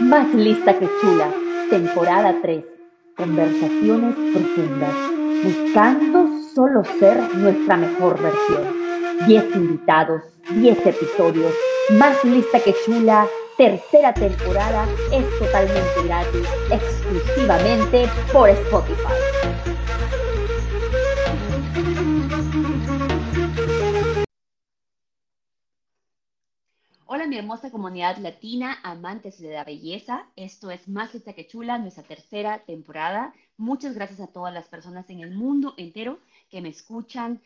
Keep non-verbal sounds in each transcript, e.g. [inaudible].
Más lista que chula, temporada 3. Conversaciones profundas, buscando solo ser nuestra mejor versión. 10 invitados, 10 episodios, más lista que chula, tercera temporada, es totalmente gratis, exclusivamente por Spotify. Mi hermosa comunidad latina, amantes de la belleza. Esto es Más Lista que Chula, nuestra tercera temporada. Muchas gracias a todas las personas en el mundo entero que me escuchan,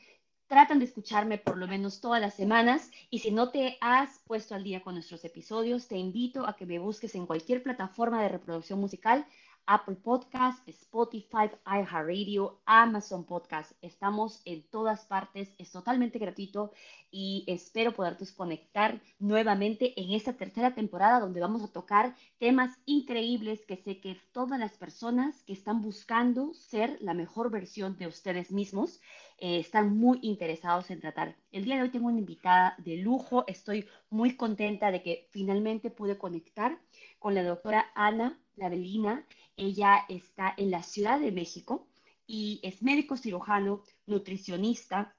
tratan de escucharme por lo menos todas las semanas y si no te has puesto al día con nuestros episodios, te invito a que me busques en cualquier plataforma de reproducción musical Apple Podcast, Spotify, iHeartRadio, Amazon Podcast. Estamos en todas partes, es totalmente gratuito y espero poderte conectar nuevamente en esta tercera temporada donde vamos a tocar temas increíbles que sé que todas las personas que están buscando ser la mejor versión de ustedes mismos eh, están muy interesados en tratar. El día de hoy tengo una invitada de lujo, estoy muy contenta de que finalmente pude conectar con la doctora Ana Lavelina. Ella está en la Ciudad de México y es médico cirujano, nutricionista,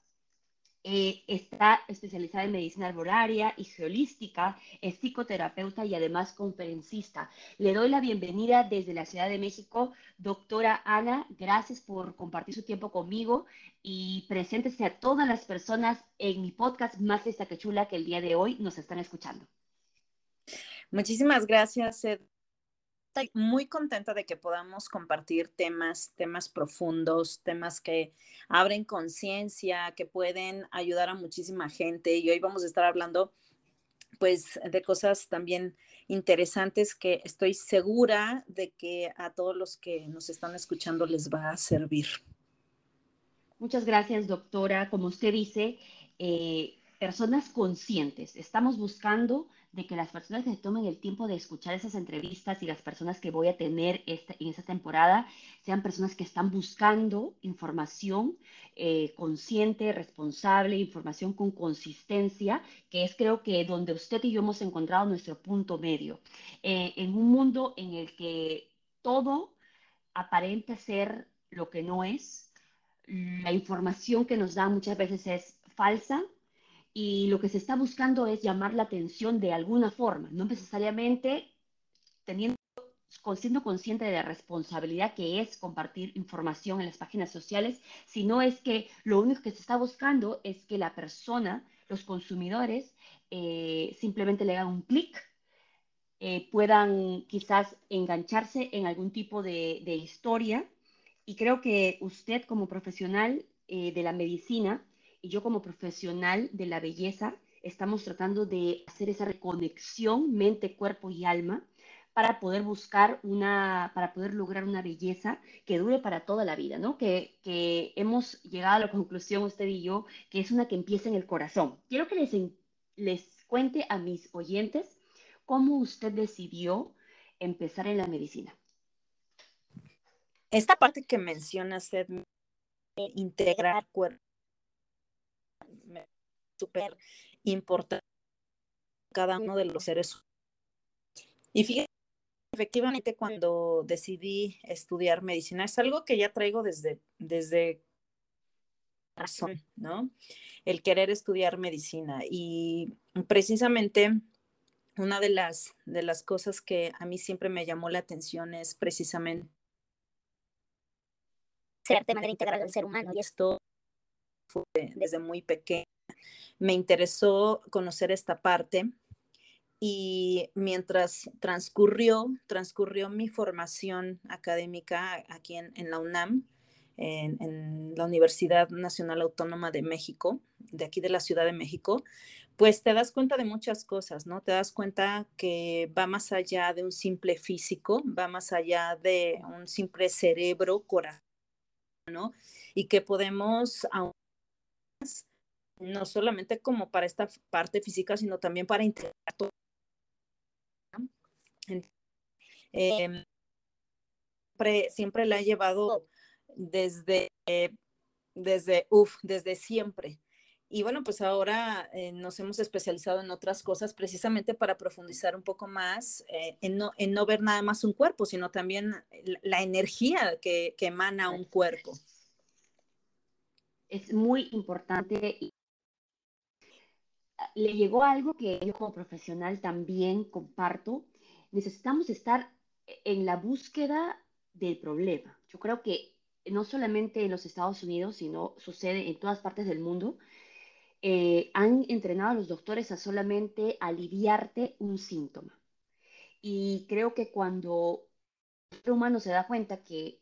eh, está especializada en medicina arbolaria y geolística, es psicoterapeuta y además conferencista. Le doy la bienvenida desde la Ciudad de México, doctora Ana. Gracias por compartir su tiempo conmigo y preséntese a todas las personas en mi podcast Más esta que chula que el día de hoy nos están escuchando. Muchísimas gracias, Ed estoy muy contenta de que podamos compartir temas, temas profundos, temas que abren conciencia, que pueden ayudar a muchísima gente. Y hoy vamos a estar hablando pues de cosas también interesantes que estoy segura de que a todos los que nos están escuchando les va a servir. Muchas gracias, doctora. Como usted dice, eh, personas conscientes. Estamos buscando de que las personas que se tomen el tiempo de escuchar esas entrevistas y las personas que voy a tener esta, en esta temporada sean personas que están buscando información eh, consciente, responsable, información con consistencia, que es creo que donde usted y yo hemos encontrado nuestro punto medio. Eh, en un mundo en el que todo aparenta ser lo que no es, la información que nos da muchas veces es falsa, y lo que se está buscando es llamar la atención de alguna forma, no necesariamente teniendo, siendo consciente de la responsabilidad que es compartir información en las páginas sociales, sino es que lo único que se está buscando es que la persona, los consumidores, eh, simplemente le hagan un clic, eh, puedan quizás engancharse en algún tipo de, historia. Y creo que usted como profesional eh, de la medicina, yo como profesional de la belleza estamos tratando de hacer esa reconexión mente, cuerpo y alma para poder buscar una, para poder lograr una belleza que dure para toda la vida, ¿no? Que, que hemos llegado a la conclusión, usted y yo, que es una que empieza en el corazón. Quiero que les, les cuente a mis oyentes cómo usted decidió empezar en la medicina. Esta parte que menciona usted, integrar cuerpo súper importante cada uno de los seres. Y fíjate, efectivamente cuando decidí estudiar medicina, es algo que ya traigo desde, desde razón, ¿no? El querer estudiar medicina. Y precisamente una de las, de las cosas que a mí siempre me llamó la atención es precisamente ser de manera integral del ser humano. Y esto fue desde muy pequeña me interesó conocer esta parte y mientras transcurrió, transcurrió mi formación académica aquí en, la UNAM, en, la Universidad Nacional Autónoma de México, de aquí de la Ciudad de México, pues te das cuenta de muchas cosas, ¿no? Te das cuenta que va más allá de un simple físico, va más allá de un simple cerebro, corazón, ¿no? Y que podemos aún no solamente como para esta parte física, sino también para integrar todo. Em, siempre, siempre la he llevado desde, desde, desde siempre. Y bueno, pues ahora eh, nos hemos especializado en otras cosas precisamente para profundizar un poco más eh, en, no, en, no, ver nada más un cuerpo, sino también la, energía que, que, emana un cuerpo. Es muy importante. Le llegó algo que yo como profesional también comparto. Necesitamos estar en la búsqueda del problema. Yo creo que no solamente en los Estados Unidos, sino sucede en todas partes del mundo eh, han entrenado a los doctores a solamente aliviarte un síntoma. Y creo que cuando el ser humano se da cuenta que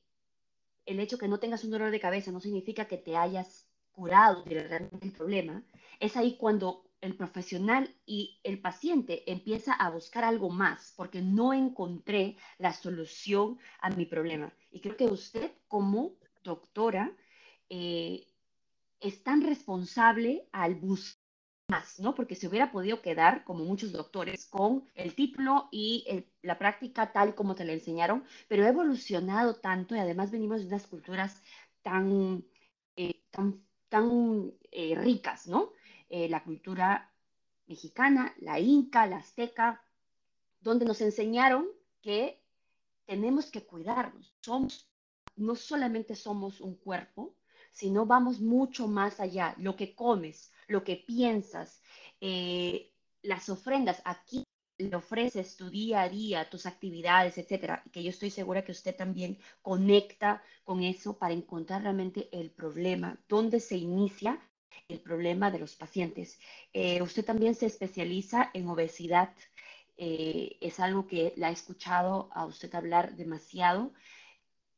el hecho que no tengas un dolor de cabeza no significa que te hayas curado realmente el problema, es ahí cuando el profesional y el paciente empieza a buscar algo más, porque no encontré la solución a mi problema. Y creo que usted como doctora eh, es tan responsable al buscar más, ¿no? Porque se hubiera podido quedar, como muchos doctores, con el título y la práctica tal como te la enseñaron, pero ha evolucionado tanto y además venimos de unas culturas tan, eh, tan, tan eh, ricas, ¿no? Eh, la cultura mexicana, la inca, la azteca, donde nos enseñaron que tenemos que cuidarnos. No solamente somos un cuerpo, sino vamos mucho más allá. Lo que comes, lo que piensas, eh, las ofrendas, aquí le ofreces tu día a día, tus actividades, etcétera, que yo estoy segura que usted también conecta con eso para encontrar realmente el problema, dónde se inicia el problema de los pacientes. Eh, usted también se especializa en obesidad, eh, es algo que la he escuchado a usted hablar demasiado.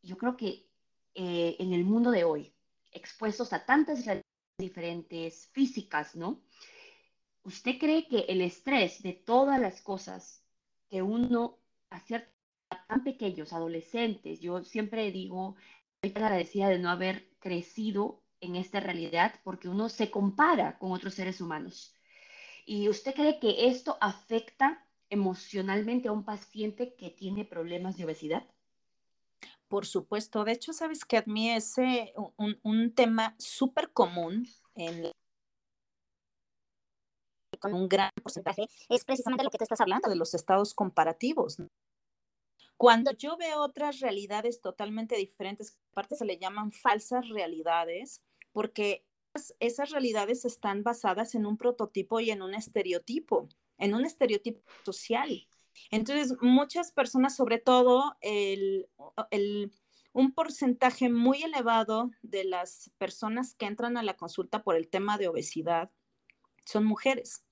Yo creo que en el mundo de hoy, expuestos a tantas realidades diferentes físicas, ¿no? ¿Usted cree que el estrés de todas las cosas que uno hace tan pequeños, adolescentes, yo siempre digo, estoy agradecida de no haber crecido en esta realidad porque uno se compara con otros seres humanos. ¿Y usted cree que esto afecta emocionalmente a un paciente que tiene problemas de obesidad? Por supuesto. De hecho, sabes que a mí es un, un tema súper común en con un gran porcentaje es precisamente lo que te estás hablando de los estados comparativos. Cuando yo veo otras realidades totalmente diferentes, aparte se le llaman falsas realidades, porque esas realidades están basadas en un prototipo y en un estereotipo, en un estereotipo social. Entonces, muchas personas, sobre todo un porcentaje muy elevado de las personas que entran a la consulta por el tema de obesidad son mujeres.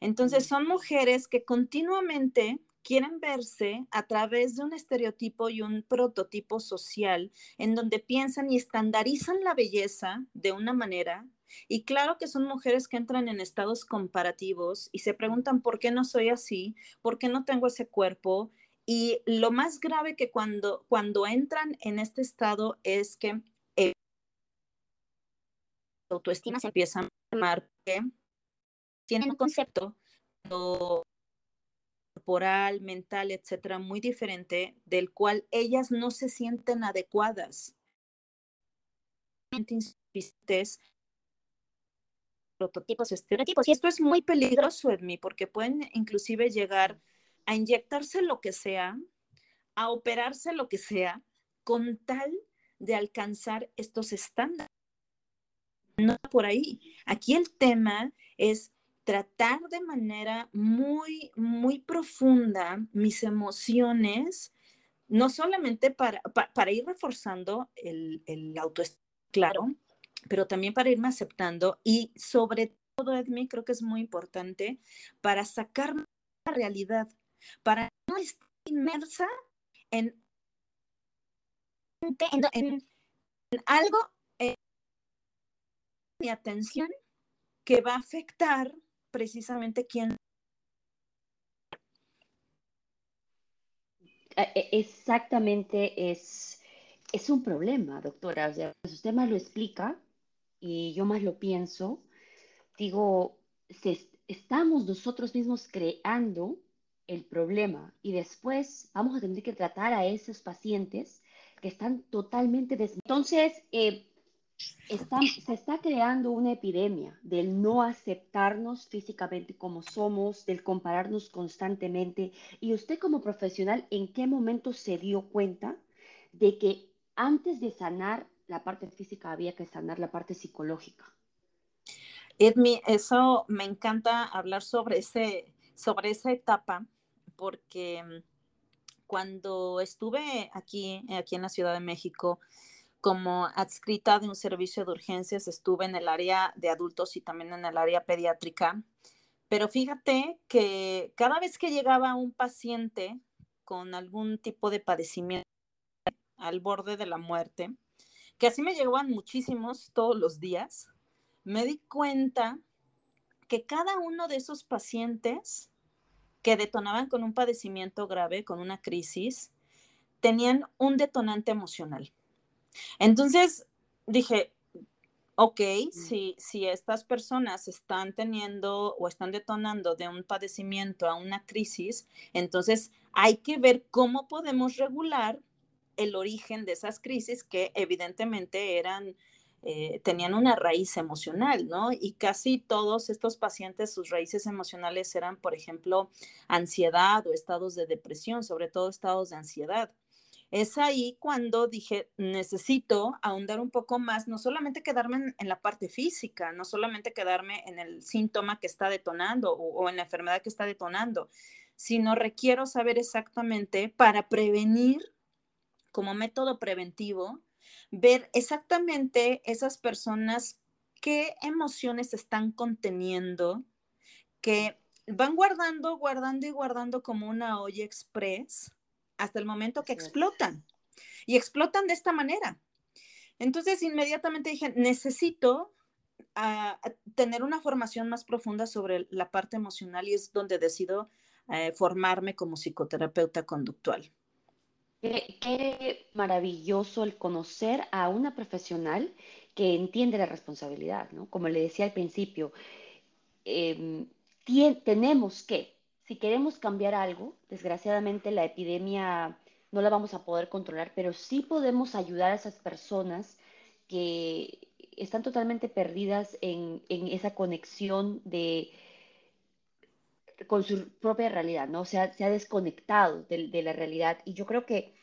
Entonces, son mujeres que continuamente quieren verse a través de un estereotipo y un prototipo social en donde piensan y estandarizan la belleza de una manera y claro que son mujeres que entran en estados comparativos y se preguntan por qué no soy así, por qué no tengo ese cuerpo. Y lo más grave que cuando, cuando entran en este estado es que eh, autoestima se empieza a que tienen un concepto corporal, mental, etcétera, muy diferente, del cual ellas no se sienten adecuadas prototipos, estereotipos. Y esto es muy peligroso, Edmi, porque pueden inclusive llegar a inyectarse lo que sea, a operarse lo que sea, con tal de alcanzar estos estándares. No por ahí. Aquí el tema es tratar de manera muy, muy profunda mis emociones, no solamente para, para, ir reforzando el, el autoestima, claro, pero también para irme aceptando y sobre todo, Edmi, creo que es muy importante para sacar la realidad, para no estar inmersa en, en, algo, en mi atención que va a afectar precisamente quién. E, e, exactamente, es, es un problema, doctora. O sea, pues usted más lo explica, y yo más lo pienso, digo, estamos nosotros mismos creando el problema y después vamos a tener que tratar a esos pacientes que están totalmente des... Entonces, eh, se está creando una epidemia del no aceptarnos físicamente como somos, del compararnos constantemente. Y usted como profesional, ¿en qué momento se dio cuenta de que antes de sanar la parte física había que sanar la parte psicológica? Edmi, eso me encanta hablar sobre, ese, sobre esa etapa porque mm, cuando estuve aquí, aquí en la Ciudad de México, como adscrita de un servicio de urgencias, estuve en el área de adultos y también en el área pediátrica. Pero fíjate que cada vez que llegaba un paciente con algún tipo de padecimiento al borde de la muerte, que así me llegaban muchísimos todos los días, me di cuenta que cada uno de esos pacientes que detonaban con un padecimiento grave, con una crisis, tenían un detonante emocional. Entonces dije, ok, mm. si, si estas personas están teniendo o están detonando de un padecimiento a una crisis, entonces hay que ver cómo podemos regular el origen de esas crisis que evidentemente eran, eh, tenían una raíz emocional, ¿no? Y casi todos estos pacientes, sus raíces emocionales eran, por ejemplo, ansiedad o estados de depresión, sobre todo estados de ansiedad es ahí cuando dije, necesito ahondar un poco más, no solamente quedarme en, la parte física, no solamente quedarme en el síntoma que está detonando o, en la enfermedad que está detonando, sino requiero saber exactamente para prevenir como método preventivo, ver exactamente esas personas qué emociones están conteniendo, que van guardando, guardando y guardando como una olla express hasta el momento que explotan. Y explotan de esta manera. Entonces, inmediatamente dije, necesito ah, tener una formación más profunda sobre la parte emocional y es donde decido eh, formarme como psicoterapeuta conductual. Qué, maravilloso el conocer a una profesional que entiende la responsabilidad, ¿no? Como le decía al principio, em, tenemos que si queremos cambiar algo, desgraciadamente la epidemia no la vamos a poder controlar, pero sí podemos ayudar a esas personas que están totalmente perdidas en, esa conexión de, con su propia realidad, ¿no? O sea, se ha desconectado de, de la realidad. Y yo creo que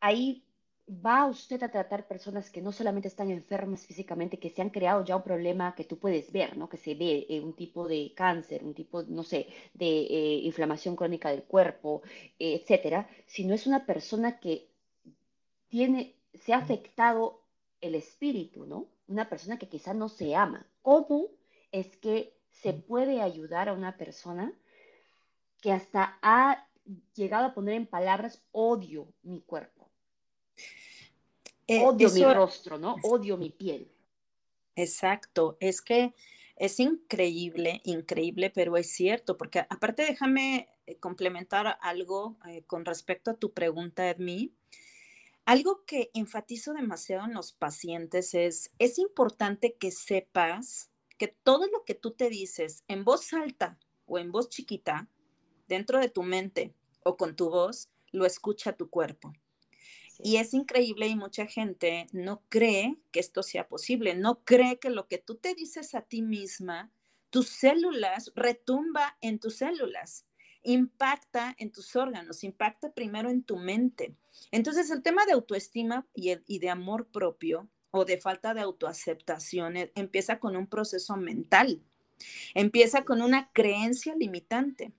ahí va usted a tratar personas que no solamente están enfermas físicamente, que se han creado ya un problema que tú puedes ver, ¿no? Que se ve eh, un tipo de cáncer, un tipo, no sé, de eh, inflamación crónica del cuerpo, eh, etcétera, sino es una persona que tiene, se ha afectado el espíritu, ¿no? Una persona que quizá no se ama. ¿Cómo es que se puede ayudar a una persona que hasta ha llegado a poner en palabras odio mi cuerpo? Eh, Odio mi rostro, ¿no? Odio mi piel. Exacto, es que es increíble, increíble, pero es cierto, porque aparte déjame eh, complementar algo eh, con respecto a tu pregunta, Edmi. Algo que enfatizo demasiado en los pacientes es, es importante que sepas que todo lo que tú te dices en voz alta o en voz chiquita, dentro de tu mente o con tu voz, lo escucha tu cuerpo. Y es increíble y mucha gente no cree que esto sea posible, no cree que lo que tú te dices a ti misma, tus células, retumba en tus células, impacta en tus órganos, impacta primero en tu mente. Entonces el tema de autoestima y, de amor propio o de falta de autoaceptación e, empieza con un proceso mental, empieza con una creencia limitante.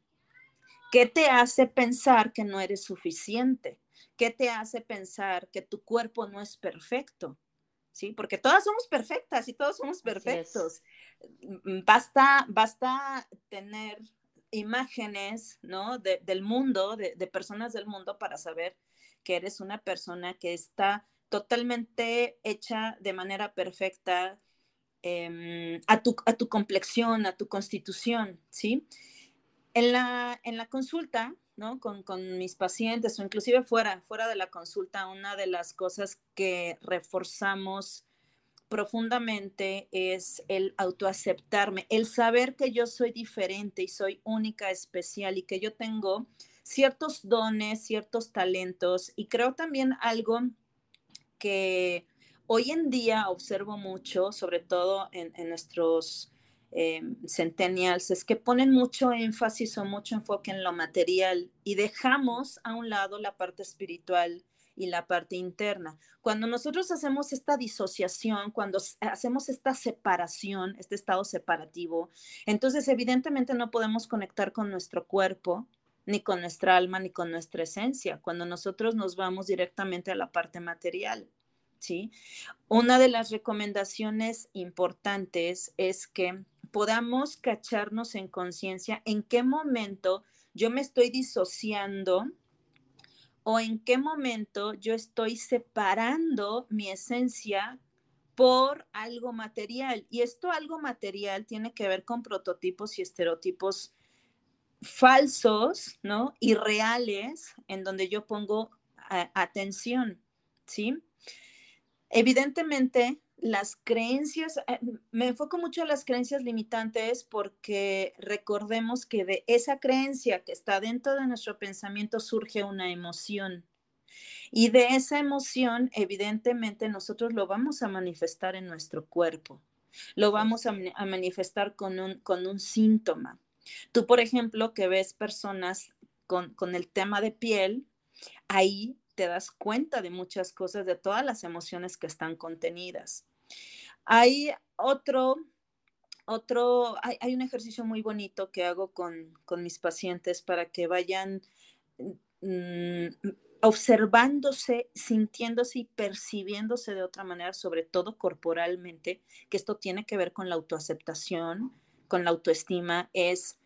¿Qué te hace pensar que no eres suficiente? ¿Qué te hace pensar que tu cuerpo no es perfecto? ¿Sí? Porque todas somos perfectas y todos somos perfectos. Mm, basta, basta tener imágenes, ¿no? del mundo, de, personas del mundo para saber que eres una persona que está totalmente hecha de manera perfecta em, a, tu, a tu complexión, a tu constitución, ¿sí? En la, en la consulta, con, mis pacientes o inclusive fuera, fuera de la consulta, una de las cosas que reforzamos profundamente es el autoaceptarme, el saber que yo soy diferente y soy única, especial y que yo tengo ciertos dones, ciertos talentos y creo también algo que hoy en día observo mucho, sobre todo en, nuestros eh, centennials, es que ponen mucho énfasis o mucho enfoque en lo material y dejamos a un lado la parte espiritual y la parte interna. Cuando nosotros hacemos esta disociación, cuando hacemos esta separación, este estado separativo, entonces evidentemente no podemos conectar con nuestro cuerpo, ni con nuestra alma, ni con nuestra esencia, cuando nosotros nos vamos directamente a la parte material. ¿Sí? Una de las recomendaciones importantes es que podamos cacharnos en conciencia en qué momento yo me estoy disociando o en qué momento yo estoy separando mi esencia por algo material. Y esto algo material tiene que ver con prototipos y estereotipos falsos, ¿no? Irreales, en donde yo pongo atención, ¿sí? Evidentemente, las creencias, eh, me enfoco mucho en las creencias limitantes porque recordemos que de esa creencia que está dentro de nuestro pensamiento surge una emoción. Y de esa emoción, evidentemente, nosotros lo vamos a manifestar en nuestro cuerpo. Lo vamos a, manifestar con un, con un síntoma. Tú, por ejemplo, que ves personas con, con el tema de piel, ahí te das cuenta de muchas cosas, de todas las emociones que están contenidas. Hay otro, otro, hay, un ejercicio muy bonito que hago con, mis pacientes para que vayan mm, observándose, sintiéndose y percibiéndose de otra manera, sobre todo corporalmente, que esto tiene que ver con la autoaceptación, con la autoestima, es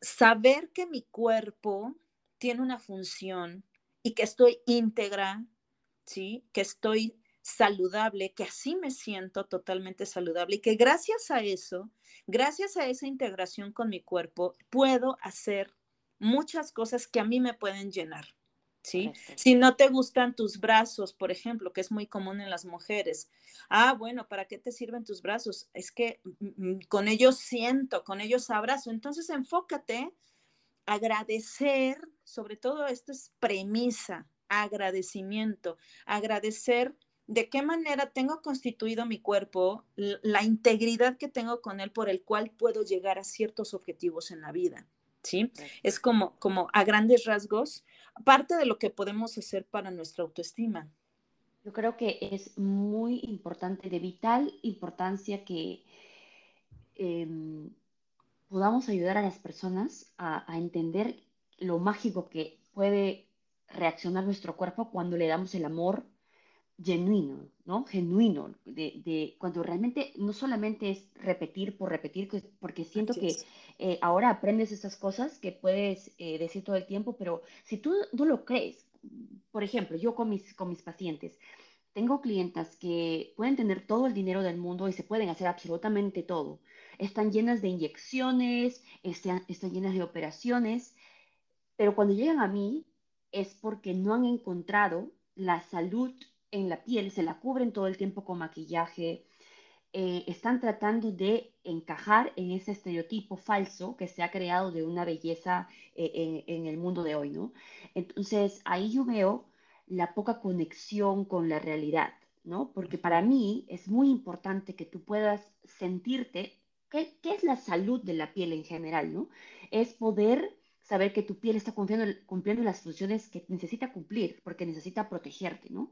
saber que mi cuerpo tiene una función y que estoy íntegra, ¿sí? Que estoy saludable, que así me siento totalmente saludable y que gracias a eso, gracias a esa integración con mi cuerpo, puedo hacer muchas cosas que a mí me pueden llenar. ¿Sí? Si no te gustan tus brazos, por ejemplo, que es muy común en las mujeres. Ah, bueno, ¿para qué te sirven tus brazos? Es que mm, mm, con ellos siento, con ellos abrazo. Entonces enfócate, agradecer, sobre todo esto es premisa, agradecimiento, agradecer de qué manera tengo constituido mi cuerpo, la integridad que tengo con él por el cual puedo llegar a ciertos objetivos en la vida. ¿Sí? Es como, como a grandes rasgos, parte de lo que podemos hacer para nuestra autoestima. Yo creo que es muy importante, de vital importancia que em, podamos ayudar a las personas a, a entender lo mágico que puede reaccionar nuestro cuerpo cuando le damos el amor genuino, ¿no? Genuino, de, cuando realmente no solamente es repetir por repetir, porque siento que eh, ahora aprendes esas cosas que puedes eh, decir todo el tiempo, pero si tú no lo crees, por ejemplo, yo con mis, con mis pacientes, tengo clientas que pueden tener todo el dinero del mundo y se pueden hacer absolutamente todo. Están llenas de inyecciones, están, están llenas de operaciones, pero cuando llegan a mí es porque no han encontrado la salud en la piel, se la cubren todo el tiempo con maquillaje, eh, están tratando de encajar en ese estereotipo falso que se ha creado de una belleza eh, en, el mundo de hoy, ¿no? Entonces, ahí yo veo la poca conexión con la realidad, ¿no? Porque para mí es muy importante que tú puedas sentirte, ¿qué, es la salud de la piel en general, ¿no? Es poder saber que tu piel está cumpliendo, las funciones que necesita cumplir, porque necesita protegerte, ¿no?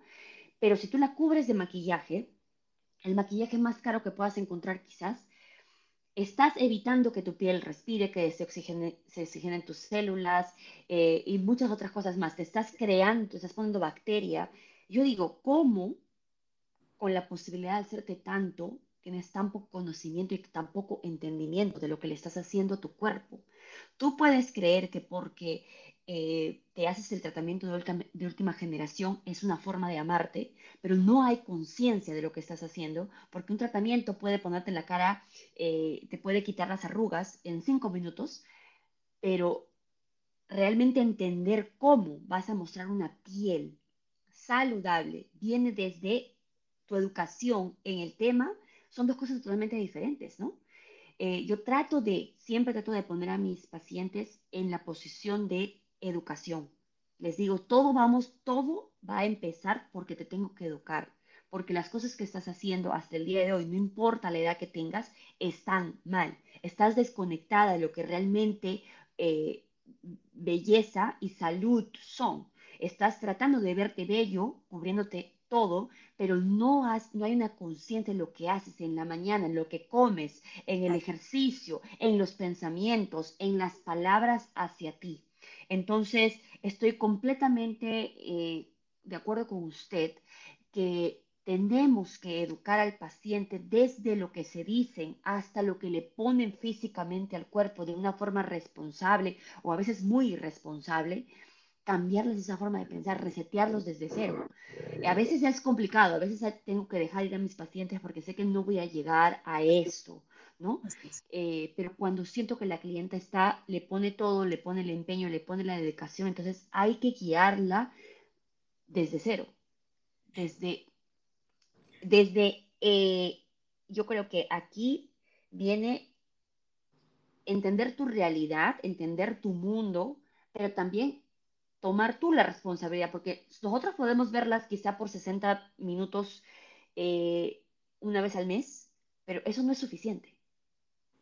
Pero si tú la cubres de maquillaje, el maquillaje más caro que puedas encontrar quizás, estás evitando que tu piel respire, que se, oxigene, oxigenen tus células eh, y muchas otras cosas más. Te estás creando, te estás poniendo bacteria. Yo digo, ¿cómo con la posibilidad de hacerte tanto, tienes tan poco conocimiento y tan poco entendimiento de lo que le estás haciendo a tu cuerpo? Tú puedes creer que porque eh, te haces el tratamiento de, última generación, es una forma de amarte, pero no hay conciencia de lo que estás haciendo, porque un tratamiento puede ponerte en la cara, eh, te puede quitar las arrugas en cinco minutos, pero realmente entender cómo vas a mostrar una piel saludable viene desde tu educación en el tema, son dos cosas totalmente diferentes, ¿no? Eh, yo trato de, siempre trato de poner a mis pacientes en la posición de educación. Les digo, todo vamos, todo va a empezar porque te tengo que educar, porque las cosas que estás haciendo hasta el día de hoy, no importa la edad que tengas, están mal. Estás desconectada de lo que realmente eh, belleza y salud son. Estás tratando de verte bello, cubriéndote todo, pero no, has, no hay una conciencia en lo que haces en la mañana, en lo que comes, en el ejercicio, en los pensamientos, en las palabras hacia ti. Entonces, estoy completamente eh, de acuerdo con usted que tenemos que educar al paciente desde lo que se dicen hasta lo que le ponen físicamente al cuerpo de una forma responsable o a veces muy irresponsable cambiarles esa forma de pensar, resetearlos desde cero. A veces es complicado, a veces tengo que dejar ir a mis pacientes porque sé que no voy a llegar a esto, ¿no? Eh, pero cuando siento que la clienta está, le pone todo, le pone el empeño, le pone la dedicación, entonces hay que guiarla desde cero, desde, desde, eh, yo creo que aquí viene entender tu realidad, entender tu mundo, pero también tomar tú la responsabilidad, porque nosotros podemos verlas quizá por 60 minutos eh, una vez al mes, pero eso no es suficiente.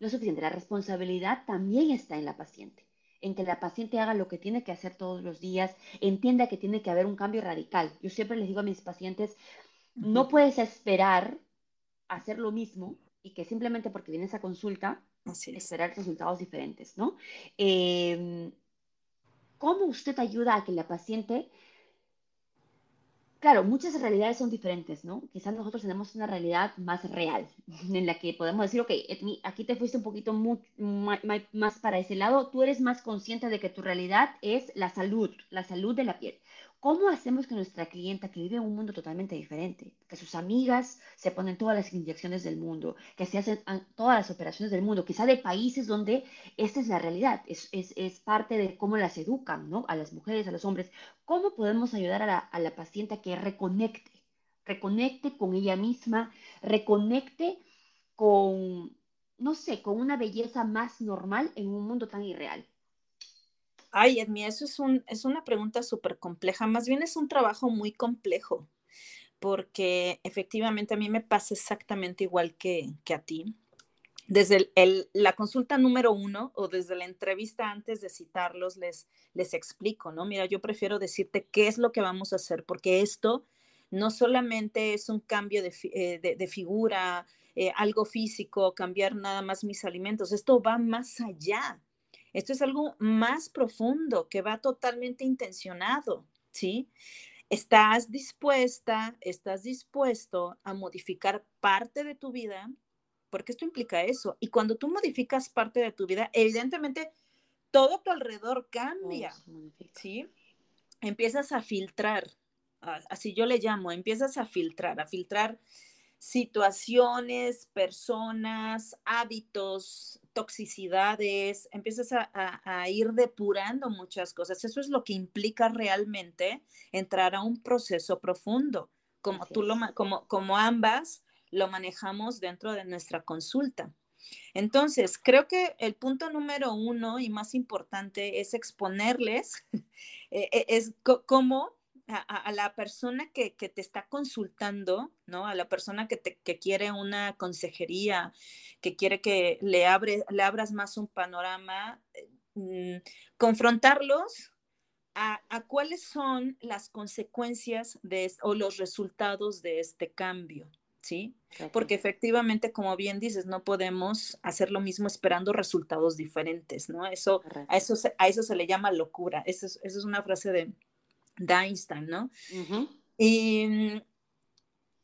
No es suficiente. La responsabilidad también está en la paciente, en que la paciente haga lo que tiene que hacer todos los días, entienda que tiene que haber un cambio radical. Yo siempre les digo a mis pacientes, no puedes esperar hacer lo mismo y que simplemente porque vienes a consulta, esperar resultados diferentes, ¿no? Eh, ¿Cómo usted ayuda a que la paciente... Claro, muchas realidades son diferentes, ¿no? Quizás nosotros tenemos una realidad más real, [laughs] en la que podemos decir, ok, aquí te fuiste un poquito más para ese lado, tú eres más consciente de que tu realidad es la salud, la salud de la piel. ¿Cómo hacemos que nuestra clienta, que vive en un mundo totalmente diferente, que sus amigas se ponen todas las inyecciones del mundo, que se hacen todas las operaciones del mundo, quizá de países donde esta es la realidad, es, parte de cómo las educan, ¿no? A las mujeres, a los hombres. ¿Cómo podemos ayudar a la paciente a que reconecte, reconecte con ella misma, reconecte con, no sé, con una belleza más normal en un mundo tan irreal? Ay, Edmi, eso es, un, es una pregunta súper compleja. Más bien es un trabajo muy complejo, porque efectivamente a mí me pasa exactamente igual que, a ti. Desde la consulta número uno o desde la entrevista antes de citarlos, les, les explico, ¿no? Mira, yo prefiero decirte qué es lo que vamos a hacer, porque esto no solamente es un cambio de, eh, figura, eh, algo físico, cambiar nada más mis alimentos, esto va más allá. Esto es algo más profundo que va totalmente intencionado, ¿sí? Estás dispuesta, estás dispuesto a modificar parte de tu vida, porque esto implica eso. Y cuando tú modificas parte de tu vida, evidentemente todo tu alrededor cambia, ¿sí? Empiezas a filtrar, así yo le llamo, empiezas a filtrar, a filtrar situaciones, personas, hábitos, toxicidades, empiezas a, ir depurando muchas cosas. Eso es lo que implica realmente entrar a un proceso profundo, como tú lo, como, como ambas lo manejamos dentro de nuestra consulta. Entonces, creo que el punto número uno y más importante es exponerles, [laughs] eh, eh, es cómo a, la persona que, te está consultando, ¿no? A la persona que, te, quiere una consejería, que quiere que le, abre, le abras más un panorama, eh, mm, confrontarlos a, cuáles son las consecuencias de, o los resultados de este cambio, ¿sí? Porque efectivamente, como bien dices, no podemos hacer lo mismo esperando resultados diferentes, ¿no? Eso, a, eso se, a eso se le llama locura. Esa es una frase de, de Einstein, ¿no? y,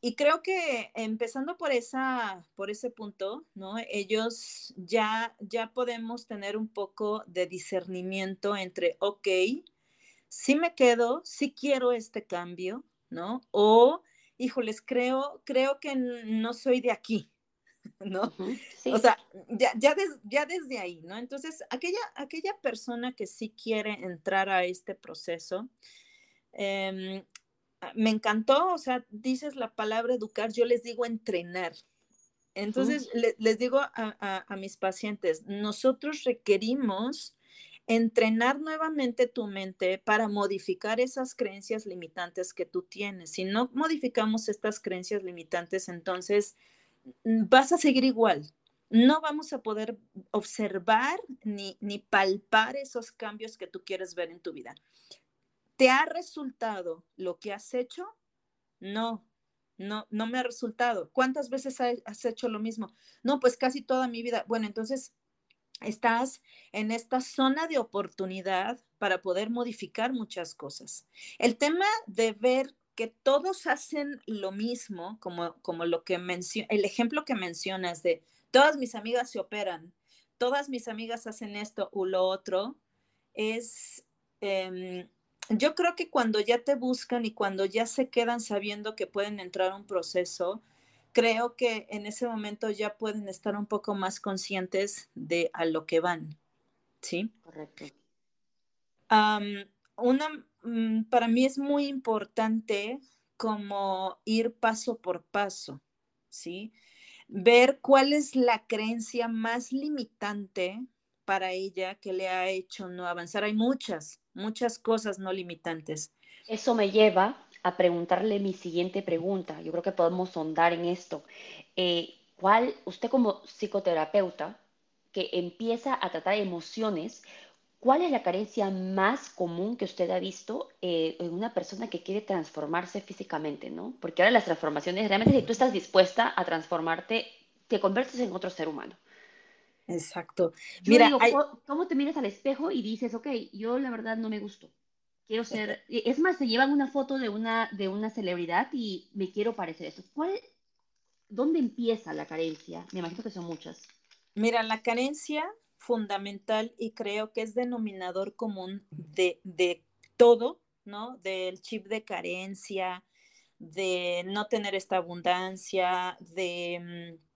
y, creo que empezando por, esa, por ese punto, ¿no? Ellos ya, ya podemos tener un poco de discernimiento entre, ok, sí me quedo, sí quiero este cambio, ¿no? O, híjoles, creo, creo que no soy de aquí, [laughs] ¿no? O sea, ya, ya, ya, desde ahí, ¿no? Entonces, aquella, aquella persona que sí quiere entrar a este proceso, Em, ah, me encantó, o sea, dices la palabra educar, yo les digo entrenar. Entonces, les digo a, mis pacientes, nosotros requerimos entrenar nuevamente tu mente para modificar esas creencias limitantes que tú tienes. Si no modificamos estas creencias limitantes, entonces mm, vas a seguir igual. No vamos a poder observar ni, ni palpar esos cambios que tú quieres ver en tu vida. ¿Te ha resultado lo que has hecho? No, no, no me ha resultado. ¿Cuántas veces has hecho lo mismo? No, pues casi toda mi vida. Bueno, entonces estás en esta zona de oportunidad para poder modificar muchas cosas. El tema de ver que todos hacen lo mismo, como, como lo que el ejemplo que mencionas de todas mis amigas se operan, todas mis amigas hacen esto o lo otro, es, em, yo creo que cuando ya te buscan y cuando ya se quedan sabiendo que pueden entrar a un proceso, creo que en ese momento ya pueden estar un poco más conscientes de a lo que van. ¿Sí? Correcto. una, mm, para mí es muy importante como ir paso por paso, ¿sí? Ver cuál es la creencia más limitante para ella que le ha hecho no avanzar. Hay muchas, muchas cosas no limitantes. Eso me lleva a preguntarle mi siguiente pregunta. Yo creo que podemos sondar en esto. Eh, ¿Cuál, usted como psicoterapeuta que empieza a tratar emociones, cuál es la carencia más común que usted ha visto eh, en una persona que quiere transformarse físicamente, ¿no? Porque ahora las transformaciones, realmente si tú estás dispuesta a transformarte, te conviertes en otro ser humano. Exacto. Mira, ¿cómo te miras al espejo y dices, ok, yo la verdad no me gusto? quiero ser, es más, se llevan una foto de una, de una celebridad y me quiero parecer eso. ¿Cuál, ¿Dónde empieza la carencia? Me imagino que son muchas. Mira, la carencia fundamental y creo que es denominador común de, de todo, ¿no? Del chip de carencia, de no tener esta abundancia, de mm,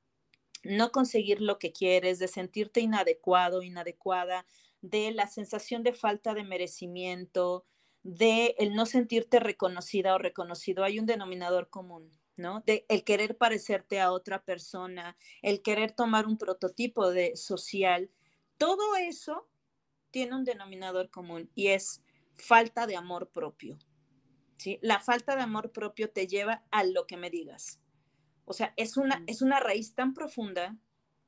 no conseguir lo que quieres, de sentirte inadecuado, inadecuada, de la sensación de falta de merecimiento, de el no sentirte reconocida o reconocido, hay un denominador común, ¿no? De el querer parecerte a otra persona, el querer tomar un prototipo de social, todo eso tiene un denominador común y es falta de amor propio. ¿sí? La falta de amor propio te lleva a lo que me digas. O sea, es una, es una raíz tan profunda,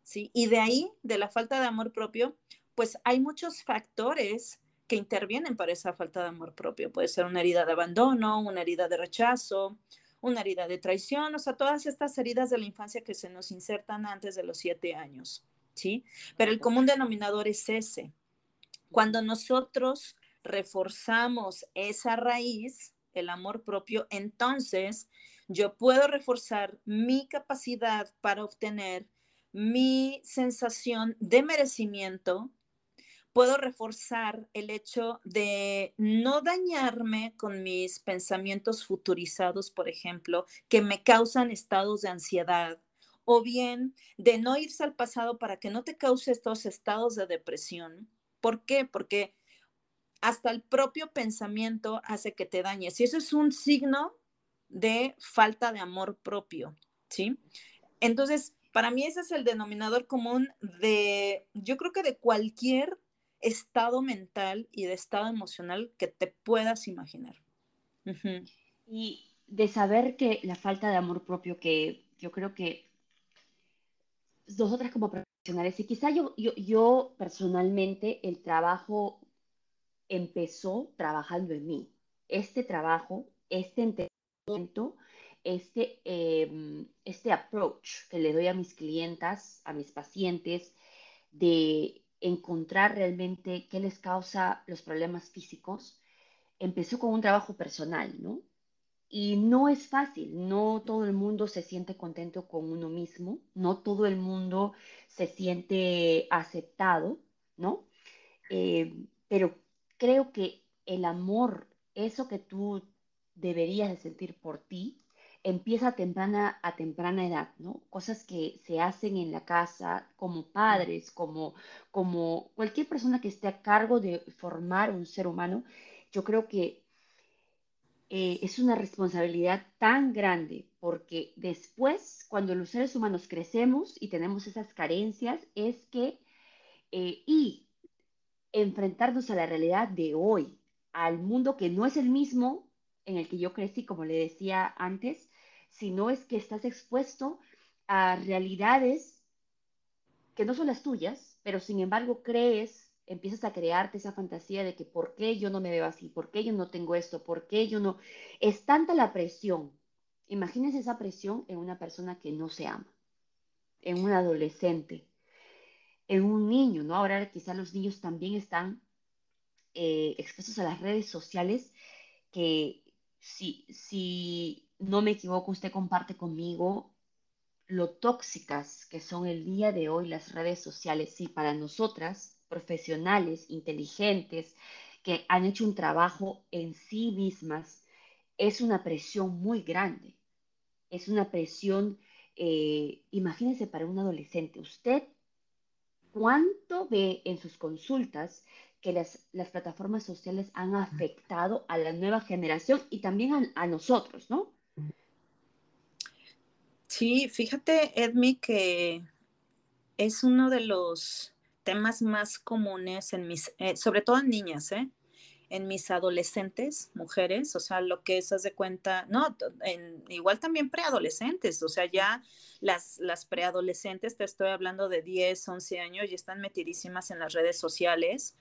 ¿sí? Y de ahí, de la falta de amor propio, pues hay muchos factores que intervienen para esa falta de amor propio. Puede ser una herida de abandono, una herida de rechazo, una herida de traición, o sea, todas estas heridas de la infancia que se nos insertan antes de los siete años, ¿sí? Pero el común denominador es ese. Cuando nosotros reforzamos esa raíz, el amor propio, entonces yo puedo reforzar mi capacidad para obtener mi sensación de merecimiento, puedo reforzar el hecho de no dañarme con mis pensamientos futurizados, por ejemplo, que me causan estados de ansiedad, o bien de no irse al pasado para que no te cause estos estados de depresión. ¿Por qué? Porque hasta el propio pensamiento hace que te dañes. Y eso es un signo de falta de amor propio, ¿sí? Entonces, para mí ese es el denominador común de, yo creo que de cualquier estado mental y de estado emocional que te puedas imaginar. Y de saber que la falta de amor propio que yo creo que nosotras como profesionales, y quizá yo, yo, yo personalmente el trabajo empezó trabajando en mí. Este trabajo, este entendimiento, este, em, este approach que le doy a mis clientas, a mis pacientes, de encontrar realmente qué les causa los problemas físicos, empezó con un trabajo personal, ¿no? Y no es fácil, no todo el mundo se siente contento con uno mismo, no todo el mundo se siente aceptado, ¿no? Eh, pero creo que el amor, eso que tú deberías de sentir por ti, empieza a temprana, a temprana edad, ¿no? Cosas que se hacen en la casa como padres, como, como cualquier persona que esté a cargo de formar un ser humano, yo creo que eh, es una responsabilidad tan grande porque después, cuando los seres humanos crecemos y tenemos esas carencias, es que, eh, y enfrentarnos a la realidad de hoy, al mundo que no es el mismo en el que yo crecí, como le decía antes, sino es que estás expuesto a realidades que no son las tuyas, pero sin embargo crees, empiezas a crearte esa fantasía de que por qué yo no me veo así, por qué yo no tengo esto, por qué yo no... Es tanta la presión. Imagínense esa presión en una persona que no se ama, en un adolescente, en un niño, ¿no? Ahora quizás los niños también están eh, expuestos a las redes sociales que si, si no me equivoco, usted comparte conmigo lo tóxicas que son el día de hoy las redes sociales, sí, para nosotras, profesionales, inteligentes, que han hecho un trabajo en sí mismas, es una presión muy grande. Es una presión, eh, imagínese para un adolescente, usted cuánto ve en sus consultas que las, las, plataformas sociales han afectado a la nueva generación y también a, a nosotros, ¿no? Sí, fíjate, Edmi, que es uno de los temas más comunes en mis, eh, sobre todo en niñas, ¿eh? en mis adolescentes, mujeres, o sea, lo que es, haz de cuenta, no, en, igual también preadolescentes, o sea, ya las, las preadolescentes, te estoy hablando de 10, 11 años, y están metidísimas en las redes sociales,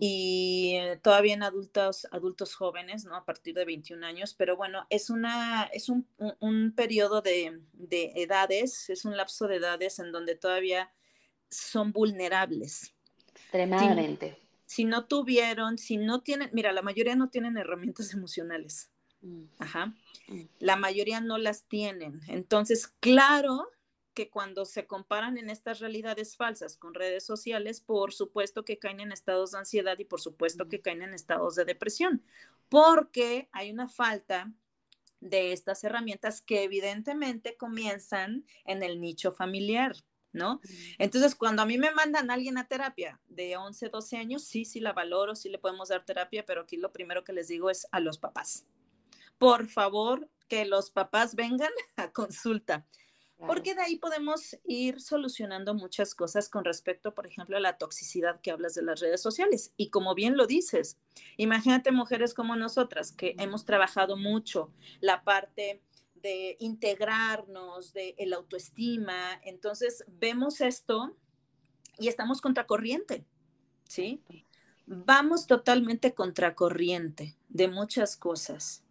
y eh, todavía en adultos, adultos jóvenes, ¿no? A partir de 21 años, pero bueno, es, una, es un, un, periodo de, de, edades, es un lapso de edades en donde todavía son vulnerables. Extremadamente. Si, si no tuvieron, si no tienen, mira, la mayoría no tienen herramientas [laughs] emocionales. Mm. Ajá. Mm. La mayoría no las tienen. Entonces, claro que cuando se comparan en estas realidades falsas con redes sociales, por supuesto que caen en estados de ansiedad y por supuesto que caen en estados de depresión, porque hay una falta de estas herramientas que evidentemente comienzan en el nicho familiar. ¿No? Entonces, cuando a mí me mandan a alguien a terapia de 11, 12 años, sí, sí la valoro, sí le podemos dar terapia, pero aquí lo primero que les digo es a los papás. Por favor, que los papás vengan [laughs] a consulta. Porque de ahí podemos ir solucionando muchas cosas con respecto, por ejemplo, a la toxicidad que hablas de las redes sociales. Y como bien lo dices, imagínate mujeres como nosotras que hemos trabajado mucho la parte de integrarnos, de el autoestima. Entonces, vemos esto y estamos contracorriente, ¿sí? Vamos totalmente contracorriente de muchas cosas.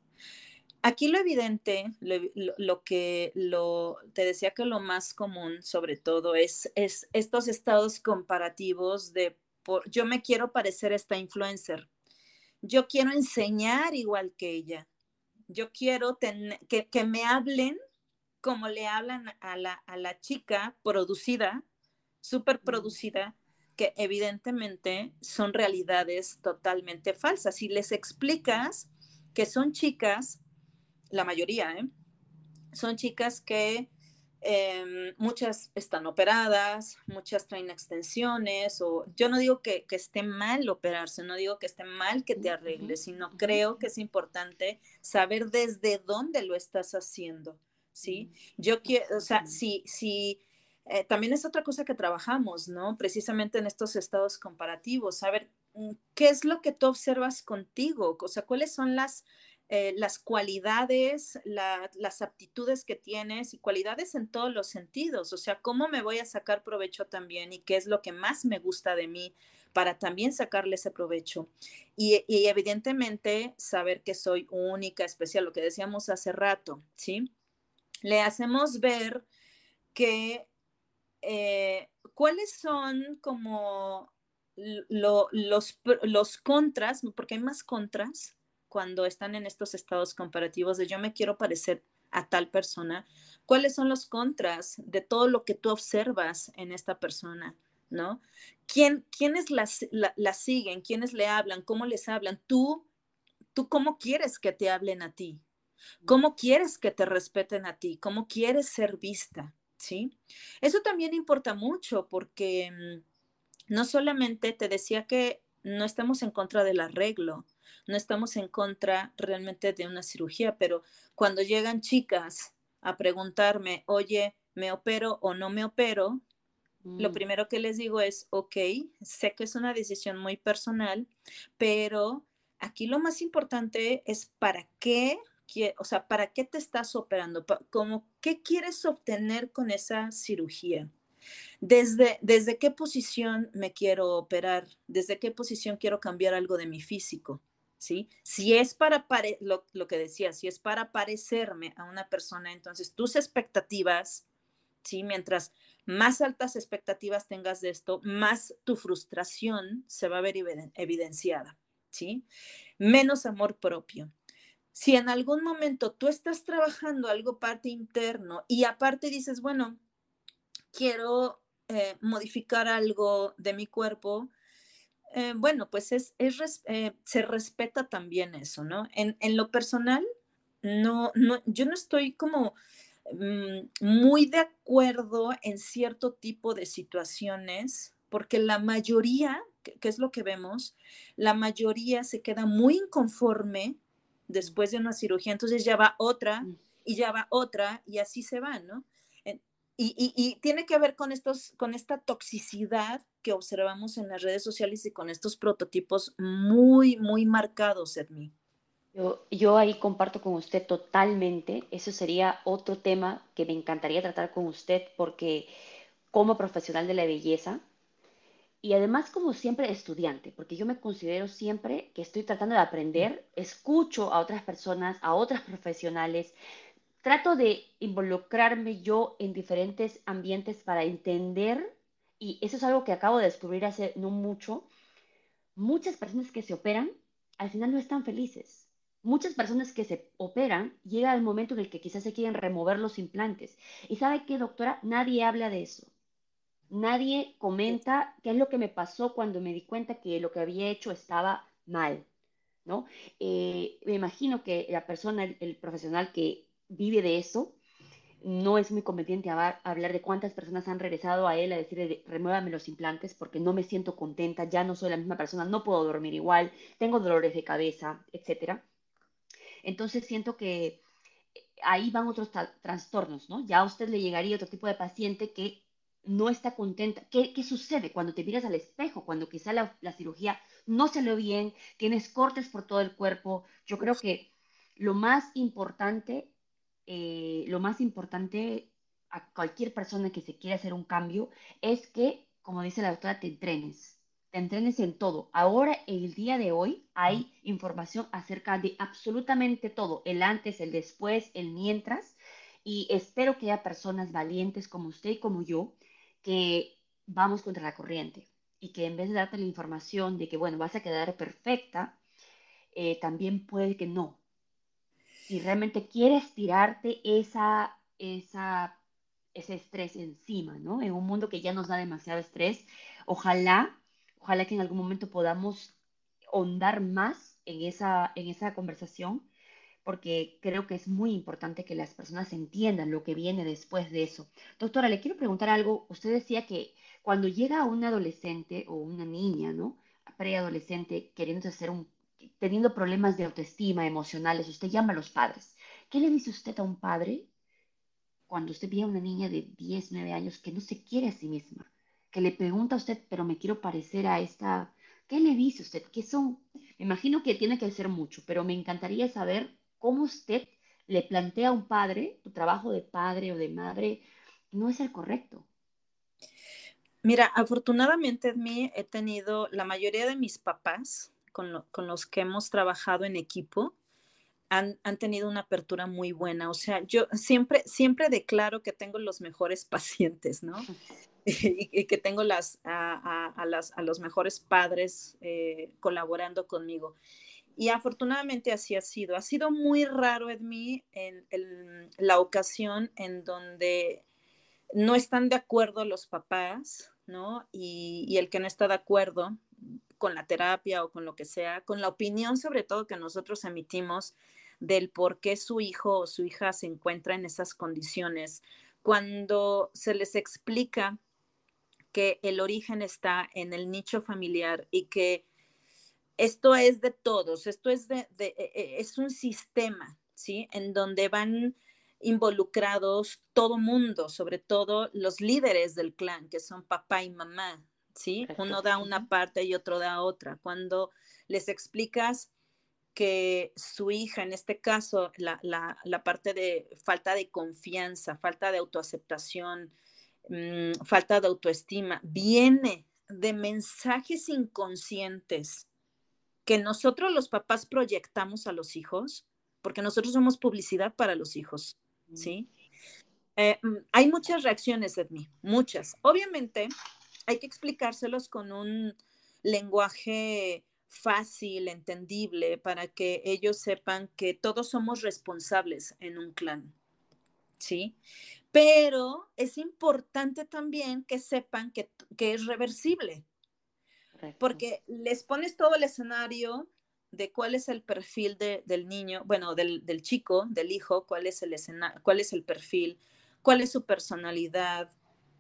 Aquí lo evidente, lo, que lo, te decía que lo más común sobre todo es, es estos estados comparativos de por, yo me quiero parecer a esta influencer, yo quiero enseñar igual que ella, yo quiero que, que, me hablen como le hablan a la, a la chica producida, súper producida, que evidentemente son realidades totalmente falsas. Y les explicas que son chicas la mayoría, ¿eh? son chicas que em, muchas están operadas, muchas traen extensiones, o yo no digo que, esté mal operarse, no digo que esté mal que te arregles, sino creo que es importante saber desde dónde lo estás haciendo, ¿sí? Yo quiero, o sea, si, si, eh, también es otra cosa que trabajamos, ¿no? Precisamente en estos estados comparativos, saber mm, qué es lo que tú observas contigo, o sea, cuáles son las eh, las cualidades, las aptitudes que tienes y cualidades en todos los sentidos. O sea, cómo me voy a sacar provecho también y qué es lo que más me gusta de mí para también sacarle ese provecho. Y, evidentemente saber que soy única, especial, lo que decíamos hace rato, ¿sí? Le hacemos ver que eh, cuáles son como los, los contras, porque hay más contras cuando están en estos estados comparativos de yo me quiero parecer a tal persona, cuáles son los contras de todo lo que tú observas en esta persona, ¿no? ¿Quién, ¿Quiénes la, siguen? ¿Quiénes le hablan? ¿Cómo les hablan? Tú, tú cómo quieres que te hablen a ti? ¿Cómo quieres que te respeten a ti? ¿Cómo quieres ser vista? ¿Sí? Eso también importa mucho porque mm, no solamente te decía que no estamos en contra del arreglo, no estamos en contra realmente de una cirugía, pero cuando llegan chicas a preguntarme, oye, ¿me opero o no me opero? lo mm. primero que les digo es, ok, sé que es una decisión muy personal, pero aquí lo más importante es para qué, o sea, para qué te estás operando, como qué quieres obtener con esa cirugía. Desde, desde qué posición me quiero operar, desde qué posición quiero cambiar algo de mi físico. ¿Sí? Si es para lo, que decía, si es para parecerme a una persona, entonces tus expectativas, ¿sí? Mientras más altas expectativas tengas de esto, más tu frustración se va a ver evidenciada, ¿sí? Menos amor propio. Si en algún momento tú estás trabajando algo parte interno y aparte dices, bueno, quiero eh, modificar algo de mi cuerpo, eh, bueno, pues es, eh, se respeta también eso, ¿no? En, en lo personal, no, no, yo no estoy como Mm, muy de acuerdo en cierto tipo de situaciones, porque la mayoría, que, es lo que vemos, la mayoría se queda muy inconforme después de una cirugía, entonces ya va otra mm. y ya va otra y así se va, ¿no? Y, y, tiene que ver con, estos, con esta toxicidad que observamos en las redes sociales y con estos prototipos muy, muy marcados en mí. Yo, ahí comparto con usted totalmente. Eso sería otro tema que me encantaría tratar con usted porque como profesional de la belleza y además como siempre estudiante, porque yo me considero siempre que estoy tratando de aprender, escucho a otras personas, a otras profesionales, trato de involucrarme yo en diferentes ambientes para entender, y eso es algo que acabo de descubrir hace no mucho, muchas personas que se operan al final no están felices muchas personas que se operan llega el momento en el que quizás se quieren remover los implantes. ¿Y sabe qué, doctora? Nadie habla de eso. Nadie comenta qué es lo que me pasó cuando me di cuenta que lo que había hecho estaba mal, ¿no? Eh, me imagino que la persona, el, profesional que vive de eso, no es muy conveniente hablar de cuántas personas han regresado a él a decirle, remuévame los implantes porque no me siento contenta, ya no soy la misma persona, no puedo dormir igual, tengo dolores de cabeza, etcétera. Entonces siento que ahí van otros trastornos, ¿no? Ya a usted le llegaría otro tipo de paciente que no está contenta. ¿Qué, sucede cuando te miras al espejo? Cuando quizá la, cirugía no salió bien, tienes cortes por todo el cuerpo. Yo creo que lo más importante, eh, lo más importante a cualquier persona que se quiera hacer un cambio es que, como dice la doctora, te entrenes te entrenes en todo. Ahora, el día de hoy, hay información acerca de absolutamente todo, el antes, el después, el mientras, y espero que haya personas valientes como usted y como yo, que vamos contra la corriente y que en vez de darte la información de que, bueno, vas a quedar perfecta, eh, también puede que no. Si realmente quieres tirarte esa, esa, ese estrés encima, ¿no? En un mundo que ya nos da demasiado estrés, ojalá Ojalá que en algún momento podamos ahondar más en esa, en esa conversación, porque creo que es muy importante que las personas entiendan lo que viene después de eso. Doctora, le quiero preguntar algo. Usted decía que cuando llega un adolescente o una niña, ¿no? Preadolescente queriendo hacer un, teniendo problemas de autoestima emocionales, usted llama a los padres. ¿Qué le dice usted a un padre cuando usted ve a una niña de 10, 9 años que no se quiere a sí misma? que le pregunta a usted, pero me quiero parecer a esta, ¿qué le dice usted? ¿Qué son? Me imagino que tiene que ser mucho, pero me encantaría saber cómo usted le plantea a un padre, tu trabajo de padre o de madre, no es el correcto. Mira, afortunadamente en mí he tenido la mayoría de mis papás con, con los que hemos trabajado en equipo, han, han, tenido una apertura muy buena. O sea, yo siempre, siempre declaro que tengo los mejores [laughs] pacientes, ¿no? [laughs] y, que tengo las, a, a, las, a los mejores padres eh, colaborando conmigo. Y afortunadamente así ha sido. Ha sido muy raro en mí en, la ocasión en donde no están de acuerdo los papás, ¿no? Y, y, el que no está de acuerdo con la terapia o con lo que sea, con la opinión sobre todo que nosotros emitimos del por qué su hijo o su hija se encuentra en esas condiciones. Cuando se les explica que el origen está en el nicho familiar y que esto es de todos, esto es de, e, e, es un sistema, ¿sí? En donde van involucrados todo mundo, sobre todo los líderes del clan, que son papá y mamá, ¿sí? Uno da una parte y otro da otra. Cuando les explicas que su hija, en este caso, la, parte de falta de confianza, falta de autoaceptación, mm, falta de autoestima, viene de mensajes inconscientes que nosotros los papás proyectamos a los hijos, porque nosotros somos publicidad para los hijos, ¿sí? Eh, mm, hay muchas reacciones, Edmi, muchas. Obviamente, hay que explicárselos con un lenguaje fácil, entendible, para que ellos sepan que todos somos responsables en un clan, ¿sí? Pero es importante también que sepan que, es reversible, porque les pones todo el escenario de cuál es el perfil del niño, bueno, del, chico, del hijo, cuál es el cuál es el perfil, cuál es su personalidad,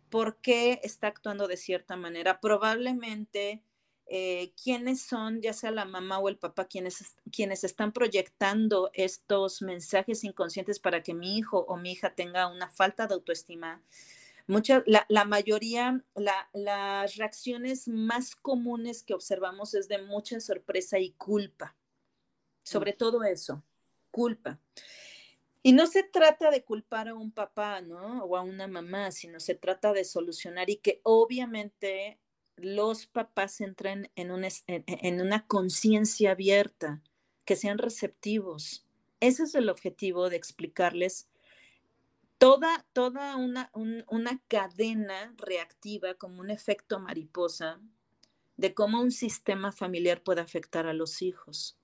por qué está actuando de cierta manera. Probablemente eh, quiénes son, ya sea la mamá o el papá, quienes, quienes están proyectando estos mensajes inconscientes para que mi hijo o mi hija tenga una falta de autoestima. Mucha, la, mayoría, las reacciones más comunes que observamos es de mucha sorpresa y culpa. Sobre todo eso, culpa. Y no se trata de culpar a un papá, ¿no? O a una mamá, sino se trata de solucionar y que obviamente los papás entren en una, en, una conciencia abierta, que sean receptivos. Ese es el objetivo de explicarles toda, toda una, una cadena reactiva como un efecto mariposa de cómo un sistema familiar puede afectar a los hijos.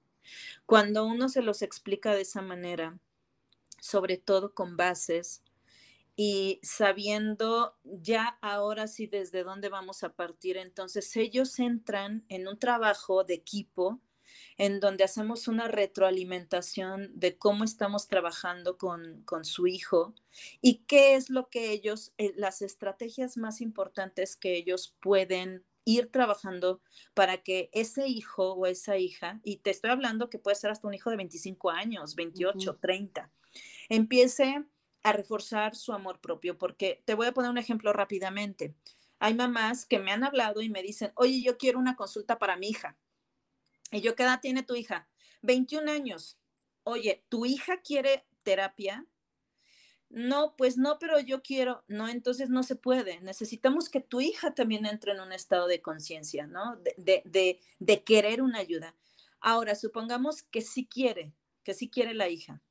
Cuando uno se los explica de esa manera, sobre todo con bases y sabiendo ya ahora sí desde dónde vamos a partir. Entonces ellos entran en un trabajo de equipo en donde hacemos una retroalimentación de cómo estamos trabajando con, su hijo y qué es lo que ellos, eh, las estrategias más importantes que ellos pueden ir trabajando para que ese hijo o esa hija, y te estoy hablando que puede ser hasta un hijo de 25 años, 28, 30, empiece a reforzar su amor propio, porque te voy a poner un ejemplo rápidamente. Hay mamás que me han hablado y me dicen, oye, yo quiero una consulta para mi hija. Y yo, ¿qué edad tiene tu hija? 21 años. Oye, ¿tu hija quiere terapia? No, pues no, pero yo quiero. No, entonces no se puede. Necesitamos que tu hija también entre en un estado de conciencia, ¿no? De, de, de, querer una ayuda. Ahora, supongamos que sí quiere, que sí quiere la hija.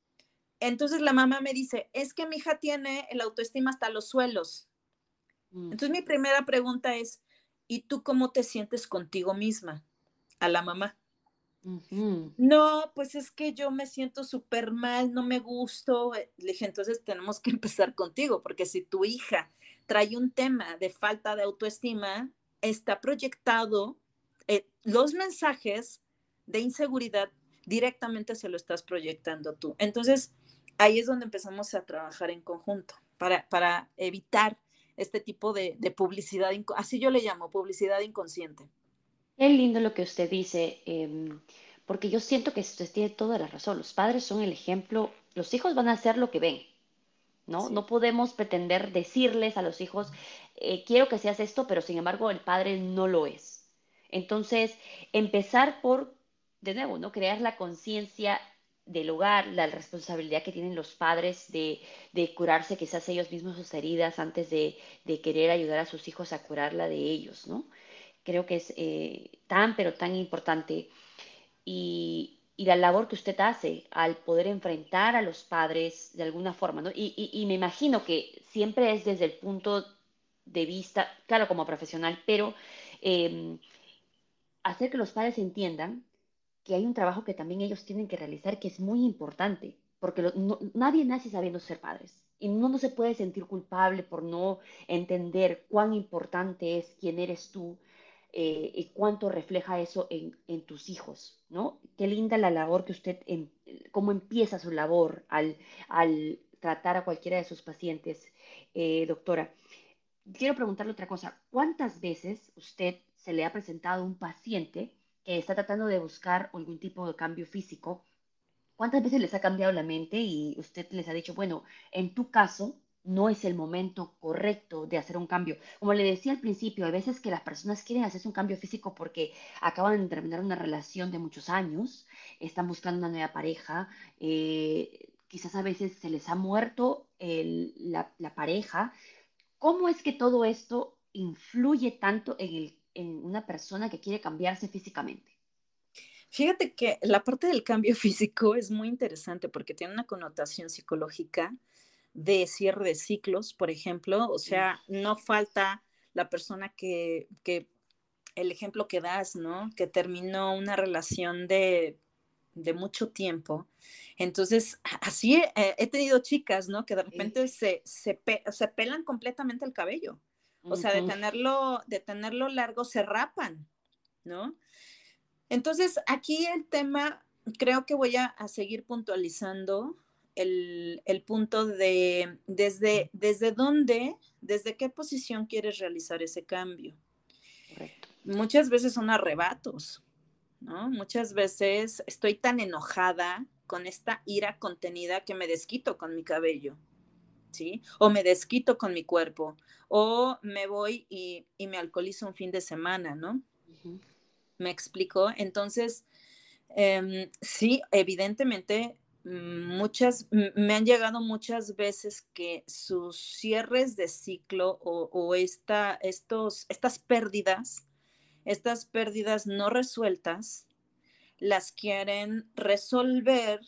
Entonces la mamá me dice, es que mi hija tiene el autoestima hasta los suelos. Entonces mi primera pregunta es, ¿y tú cómo te sientes contigo misma? A la mamá. No, pues es que yo me siento súper mal, no me gusto. Le dije, entonces tenemos que [laughs] empezar contigo, porque si tu hija trae un tema de falta de autoestima, está proyectado, eh, los mensajes de inseguridad directamente se lo estás proyectando tú. Entonces, ahí es donde empezamos a trabajar en conjunto para, para evitar este tipo de, publicidad, así yo le llamo, publicidad inconsciente. Qué lindo lo que usted dice, em, porque yo siento que usted tiene toda la razón. Los padres son el ejemplo, los hijos van a hacer lo que ven, ¿no? No podemos pretender decirles a los hijos, eh, quiero que seas esto, pero sin embargo el padre no lo es. Entonces, empezar por, de nuevo, ¿no? Crear la conciencia del hogar, la responsabilidad que tienen los padres de, curarse quizás ellos mismos sus heridas antes de, querer ayudar a sus hijos a curarla de ellos, ¿no? Creo que es eh, tan, pero tan importante. Y, la labor que usted hace al poder enfrentar a los padres de alguna forma, ¿no? Y, me imagino que siempre es desde el punto de vista, claro, como profesional, pero em, hacer que los padres entiendan que hay un trabajo que también ellos tienen que realizar que es muy importante, porque nadie nace sabiendo ser padres y uno no se puede sentir culpable por no entender cuán importante es quién eres tú eh, y cuánto refleja eso en, tus hijos, ¿no? Qué linda la labor que usted, em, cómo empieza su labor al, al, tratar a cualquiera de sus pacientes, eh, doctora. Quiero preguntarle otra cosa. ¿Cuántas veces usted se le ha presentado un paciente que está tratando de buscar algún tipo de cambio físico, ¿Cuántas veces les ha cambiado la mente y usted les ha dicho, bueno, en tu caso no es el momento correcto de hacer un cambio? Como le decía al principio, hay veces que las personas quieren hacerse un cambio físico porque acaban de terminar una relación de muchos años, están buscando una nueva pareja, eh, quizás a veces se les ha muerto la, pareja. ¿Cómo es que todo esto influye tanto en, en una persona que quiere cambiarse físicamente? Fíjate que la parte del cambio [laughs] físico es muy interesante porque tiene una connotación psicológica de cierre de ciclos, por ejemplo, o sea, no falta la persona que, que el ejemplo que das, ¿no? Que terminó una relación de, de mucho tiempo. Entonces, así he, tenido chicas, ¿no? Que de repente se, se, se, pelan completamente el cabello. O sea, de tenerlo, de tenerlo largo, se rapan, ¿no? Entonces, aquí el tema, creo que voy a, seguir puntualizando el, punto de desde, desde dónde, desde qué posición quieres realizar ese cambio. Muchas veces son arrebatos, ¿no? Muchas veces estoy tan enojada con esta ira contenida que me desquito con mi cabello, ¿sí? O me desquito con mi cuerpo, o me voy y, me alcoholizo un fin de semana, ¿no? ¿Me explico? Entonces, em, sí, evidentemente, mm, muchas, me han llegado muchas veces que sus cierres de ciclo o, esta, estos, estas pérdidas, estas pérdidas no resueltas, las quieren resolver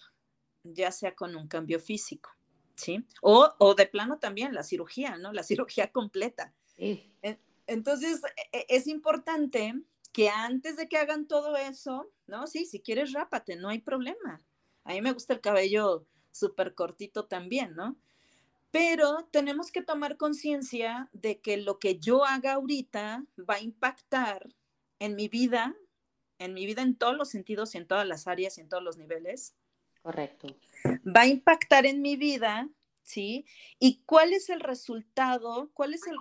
ya sea con un cambio físico, ¿sí? O, o de plano también la cirugía, ¿no? La cirugía completa. Entonces, e, e, es importante que antes de que hagan todo eso, ¿no? Sí, si quieres rápate, no hay problema. A mí me gusta el cabello súper cortito también, ¿no? Pero tenemos que tomar conciencia de que lo que yo haga ahorita va a impactar en mi vida, en mi vida en todos los sentidos y en todas las áreas y en todos los niveles. Correcto. Va a impactar en mi vida, ¿sí? ¿Y cuál es el resultado? ¿Cuál es el...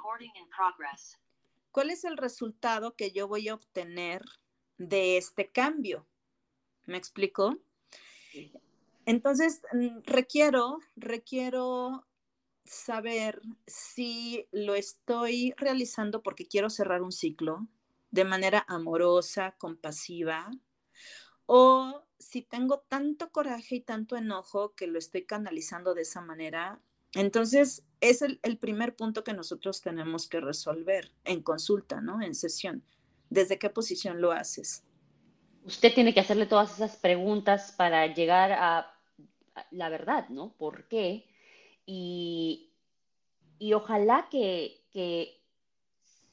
¿cuál es el resultado que yo voy a obtener de este cambio? ¿Me explico? Entonces, mm, requiero, requiero saber si lo estoy realizando porque quiero cerrar un ciclo de manera amorosa, compasiva, o si tengo tanto coraje y tanto enojo que lo estoy canalizando de esa manera entonces, es el, primer punto que nosotros tenemos que resolver en consulta, ¿no? En sesión. ¿Desde qué posición lo haces? Usted tiene que hacerle todas esas preguntas para llegar a, la verdad, ¿no? ¿Por qué? Y, ojalá que, que,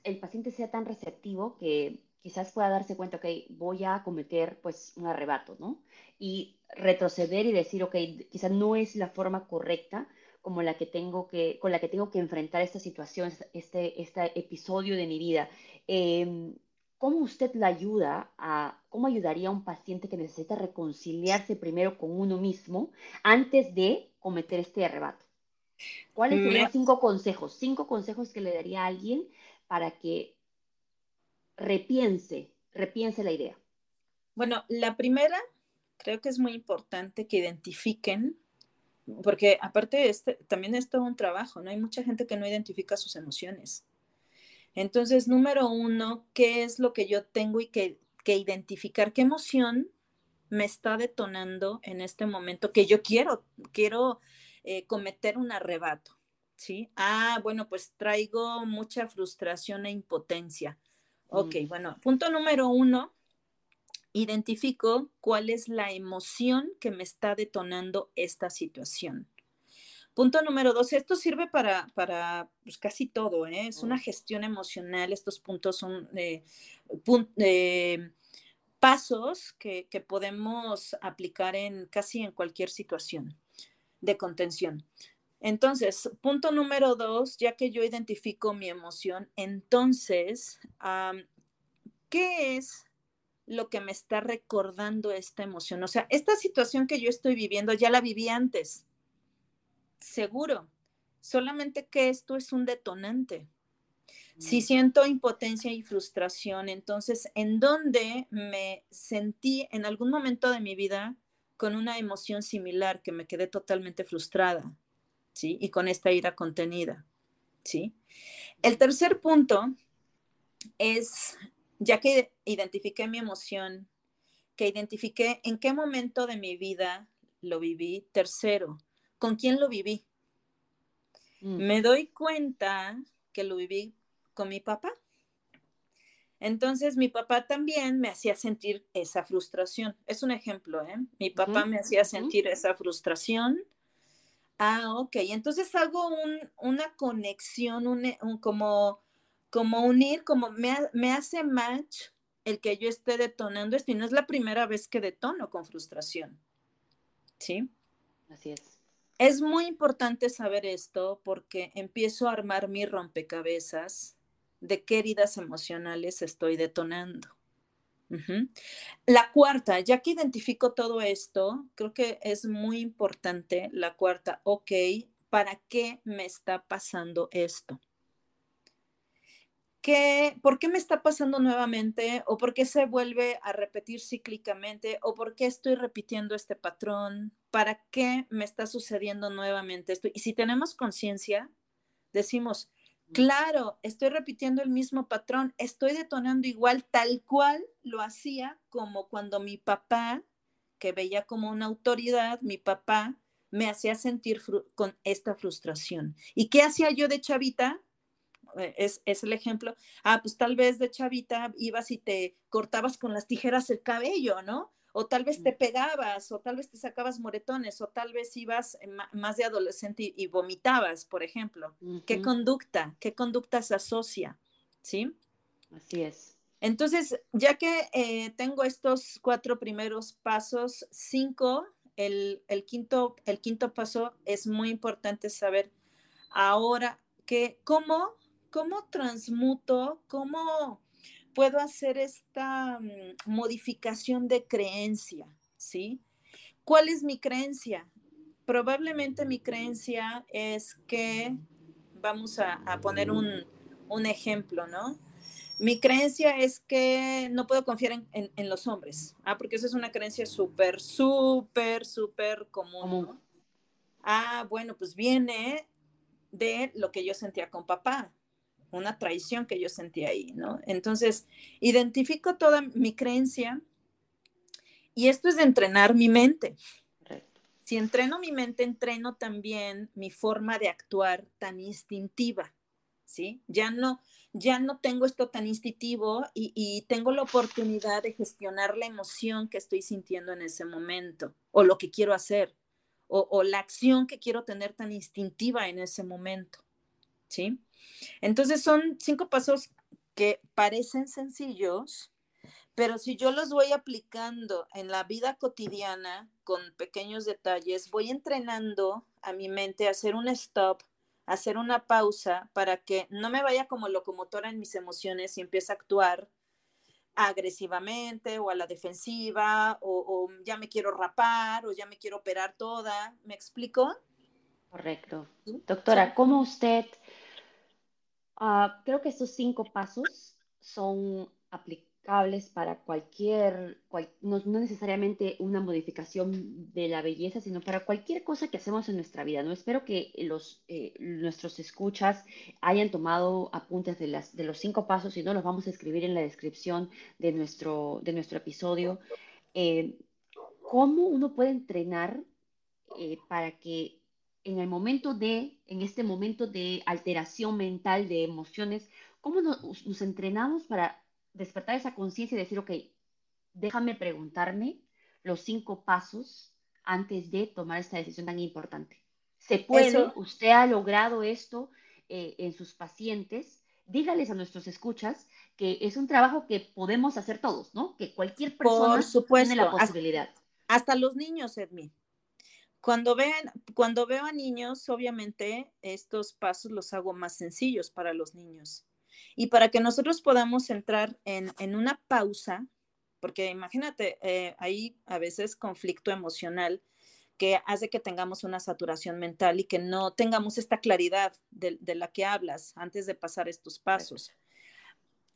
el paciente sea tan receptivo que quizás pueda darse cuenta, ok, voy a cometer pues un arrebato, ¿no? Y retroceder y decir, ok, quizás no es la forma correcta, como la que tengo que, con la que tengo que enfrentar esta situación, este, este episodio de mi vida. Em, ¿Cómo usted la ayuda a, cómo ayudaría a un paciente que necesita reconciliarse primero con uno mismo antes de cometer este arrebato? ¿Cuáles serían cinco consejos? Cinco consejos que le daría a alguien para que repiense, repiense la idea. Bueno, la primera, creo que es muy importante que identifiquen porque aparte este, también es todo un trabajo, ¿no? Hay mucha gente que no identifica sus emociones. Entonces, número uno, ¿qué es lo que yo tengo y que, identificar? ¿Qué emoción me está detonando en este momento que yo quiero, quiero eh, cometer un arrebato? ¿Sí? Ah, bueno, pues traigo mucha frustración e impotencia. Ok, mm. bueno, punto número uno, identifico cuál es la emoción que me está detonando esta situación. Punto número dos, esto sirve para, para pues, casi todo, ¿eh? es una gestión emocional, estos puntos son eh, eh, pasos que, que, podemos aplicar en casi en cualquier situación de contención. Entonces, punto número dos, ya que yo identifico mi emoción, entonces, ¿qué es lo que me está recordando esta emoción. O sea, esta situación que yo estoy viviendo ya la viví antes, seguro, solamente que esto es un detonante. Si mm. siento impotencia y frustración, entonces, ¿en dónde me sentí en algún momento de mi vida con una emoción similar, que me quedé totalmente frustrada, ¿sí? Y con esta ira contenida, ¿sí? El tercer punto es, ya que identifiqué mi emoción, que identifiqué en qué momento de mi vida lo viví. Tercero, ¿con quién lo viví? Mm. Me doy cuenta que lo viví con mi papá. Entonces, mi papá también me hacía sentir esa frustración. Es un ejemplo, ¿eh? Mi papá me hacía sentir esa frustración. Ah, ok. Entonces hago una conexión, un, como, como unir, como me, me, hace match el que yo esté detonando esto. Y no es la primera vez que detono con frustración. ¿Sí? Así es. Es muy importante saber esto porque empiezo a armar mi rompecabezas de qué heridas emocionales estoy detonando. La cuarta, ya que identifico todo esto, creo que es muy importante la cuarta, ok, ¿para qué me está pasando esto? ¿Qué, ¿Por qué me está pasando nuevamente? ¿O por qué se vuelve a repetir cíclicamente? ¿O por qué estoy repitiendo este patrón? ¿Para qué me está sucediendo nuevamente esto? Y si tenemos conciencia, decimos, Claro, estoy repitiendo el mismo patrón, estoy detonando igual tal cual lo hacía como cuando mi papá, que veía como una autoridad, mi papá me hacía sentir con esta frustración. ¿Y qué hacía yo de chavita? Eh, es, es, el ejemplo. Ah, pues tal vez de chavita ibas y te cortabas con las tijeras el cabello, ¿no? O tal vez te pegabas, o tal vez te sacabas moretones, o tal vez ibas más de adolescente y, vomitabas, por ejemplo. ¿Qué conducta? ¿Qué conducta se asocia? ¿Sí? Así es. Entonces, ya que eh, tengo estos cuatro primeros pasos, cinco, el, quinto, el quinto paso es muy importante saber ahora que cómo, cómo transmuto, cómo puedo hacer esta mm, modificación de creencia, ¿sí? ¿Cuál es mi creencia? Probablemente mi creencia es que, vamos a, poner un, ejemplo, ¿no? Mi creencia es que no puedo confiar en, los hombres, ah, porque esa es una creencia súper, súper, súper común. Ah, bueno, pues viene de lo que yo sentía con papá, una traición que yo sentí ahí, ¿no? Entonces, identifico toda mi creencia y esto es de entrenar mi mente. Si entreno mi mente, entreno también mi forma de actuar tan instintiva, ¿sí? Ya no, ya no tengo esto tan instintivo y, tengo la oportunidad de gestionar la emoción que estoy sintiendo en ese momento o lo que quiero hacer o, o la acción que quiero tener tan instintiva en ese momento, ¿sí? Entonces son cinco pasos que parecen sencillos, pero si yo los voy aplicando en la vida cotidiana con pequeños detalles, voy entrenando a mi mente a hacer un stop, a hacer una pausa para que no me vaya como locomotora en mis emociones y empiece a actuar agresivamente o a la defensiva o, o ya me quiero rapar o ya me quiero operar toda. ¿Me explico? Correcto. Doctora, ¿cómo usted Ah, creo que estos cinco pasos son aplicables para cualquier, no, necesariamente una modificación de la belleza, sino para cualquier cosa que hacemos en nuestra vida. ¿no? Espero que los, eh, nuestros escuchas hayan tomado apuntes de, las, de los cinco pasos, y no los vamos a escribir en la descripción de nuestro, de nuestro episodio. Eh, ¿Cómo uno puede entrenar eh, para que en el momento de, en este momento de alteración mental, de emociones, ¿cómo nos, entrenamos para despertar esa conciencia y decir, ok, déjame preguntarme los cinco pasos antes de tomar esta decisión tan importante? ¿Se puede? ¿Usted ha logrado esto eh, en sus pacientes? Dígales a nuestros escuchas que es un trabajo que podemos hacer todos, ¿no? Que cualquier persona tiene la posibilidad. Hasta, hasta los niños, Edmi. Cuando, vean, cuando veo a niños, obviamente estos pasos los hago más sencillos para los niños. Y para que nosotros podamos entrar en, una pausa, porque imagínate, eh, hay a veces conflicto emocional que hace que tengamos una saturación mental y que no tengamos esta claridad de, de la que hablas antes de pasar estos pasos.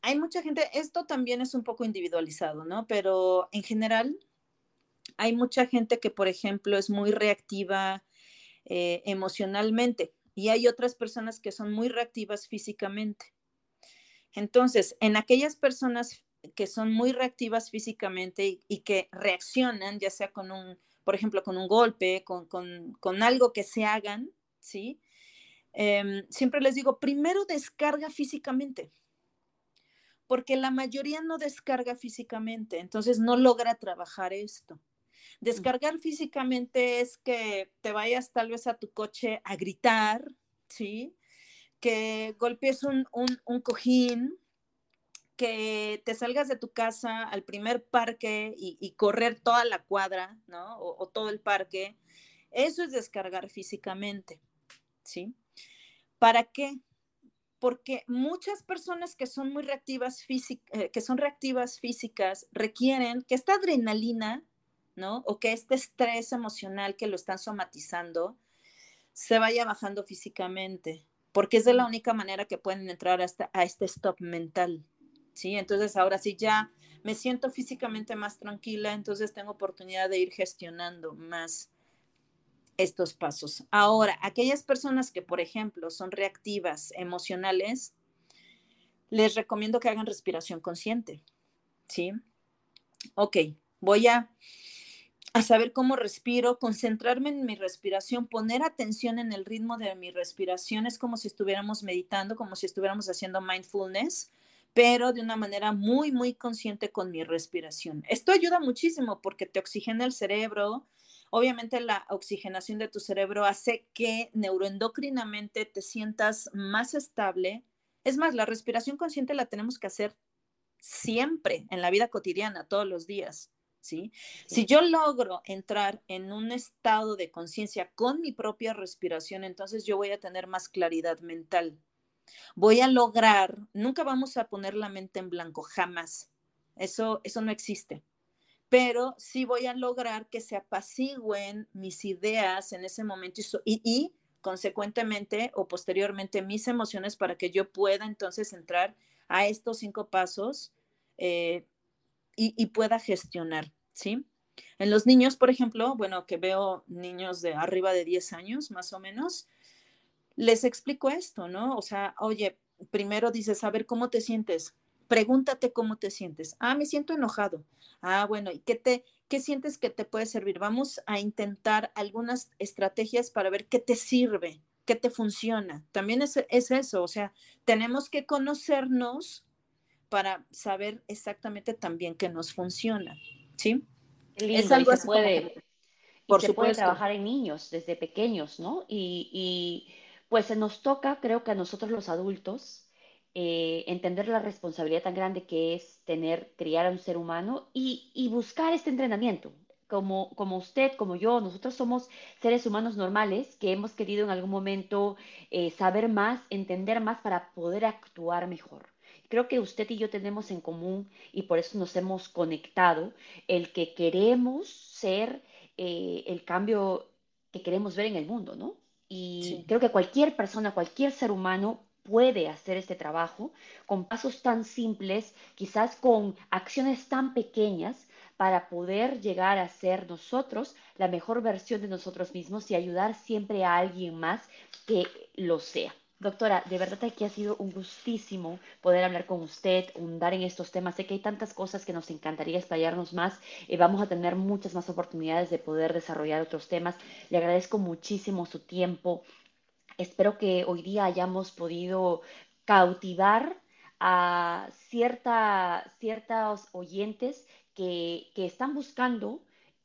Hay mucha gente, esto también es un poco individualizado, ¿no? Pero en general, hay mucha gente que, por ejemplo, es muy reactiva eh, emocionalmente y hay otras personas que son muy reactivas físicamente. Entonces, en aquellas personas que son muy reactivas físicamente y, que reaccionan, ya sea con un, por ejemplo, con un golpe, con, algo que se hagan, ¿sí? Em, siempre les digo, primero descarga físicamente, porque la mayoría no descarga físicamente, entonces no logra trabajar esto. Descargar físicamente es que te vayas tal vez a tu coche a gritar, ¿sí? Que golpees un, un cojín, que te salgas de tu casa al primer parque y, correr toda la cuadra, ¿no? O, todo el parque, eso es descargar físicamente, ¿sí? ¿Para qué? Porque muchas personas que son muy reactivas, eh, que son reactivas físicas requieren que esta adrenalina, ¿no? O que este estrés emocional que lo están somatizando se vaya bajando físicamente, porque es de la única manera que pueden entrar hasta a este stop mental, ¿sí? Entonces ahora sí ya me siento físicamente más tranquila, entonces tengo oportunidad de ir gestionando más estos pasos. Ahora, aquellas personas que, por ejemplo, son reactivas emocionales, les recomiendo que hagan respiración consciente, ¿sí? Ok, voy a, a saber cómo respiro, concentrarme en mi respiración, poner atención en el ritmo de mi respiración, es como si estuviéramos meditando, como si estuviéramos haciendo mindfulness pero de una manera muy, muy consciente con mi respiración. Esto ayuda muchísimo porque te oxigena el cerebro. Obviamente la oxigenación de tu cerebro hace que neuroendocrinamente te sientas más estable. Es más, la respiración consciente la tenemos que hacer siempre en la vida cotidiana, todos los días. ¿Sí? Si yo logro entrar en un estado de conciencia con mi propia respiración, entonces yo voy a tener más claridad mental voy a lograr, nunca vamos a poner la mente en blanco, jamás. Eso, eso no existe. Pero sí voy a lograr que se apacigüen mis ideas en ese momento y, consecuentemente o posteriormente mis emociones para que yo pueda entonces entrar a estos cinco pasos eh, y, y, pueda gestionar, ¿sí? En los niños, por ejemplo, bueno, que veo niños de arriba de 10 años, más o menos, les explico esto, ¿no? O sea, oye, primero dices, a ver, ¿cómo te sientes? Pregúntate cómo te sientes. Ah, me siento enojado. Ah, bueno, ¿y qué te, qué sientes que te puede servir? Vamos a intentar algunas estrategias para ver qué te sirve, qué te funciona. También es, eso, o sea, tenemos que conocernos para saber exactamente también qué nos funciona, ¿sí? es algo que se puede, por se puede trabajar en niños desde pequeños, ¿no? y pues se nos toca, creo que a nosotros los adultos, eh, entender la responsabilidad tan grande que es tener, criar a un ser humano y, buscar este entrenamiento. Como, como usted, como yo, nosotros somos seres humanos normales que hemos querido en algún momento eh, saber más, entender más para poder actuar mejor. Creo que usted y yo tenemos en común y por eso nos hemos conectado el que queremos ser eh, el cambio que queremos ver en el mundo, ¿no? Y creo que cualquier persona, cualquier ser humano puede hacer este trabajo con pasos tan simples, quizás con acciones tan pequeñas para poder llegar a ser nosotros la mejor versión de nosotros mismos y ayudar siempre a alguien más que lo sea. Doctora, de verdad que ha sido un gustísimo poder hablar con usted, hundar en estos temas. Sé que hay tantas cosas que nos encantaría explayarnos más. eh, vamos a tener muchas más oportunidades de poder desarrollar otros temas. Le agradezco muchísimo su tiempo. Espero que hoy día hayamos podido cautivar a cierta, ciertos oyentes que, están buscando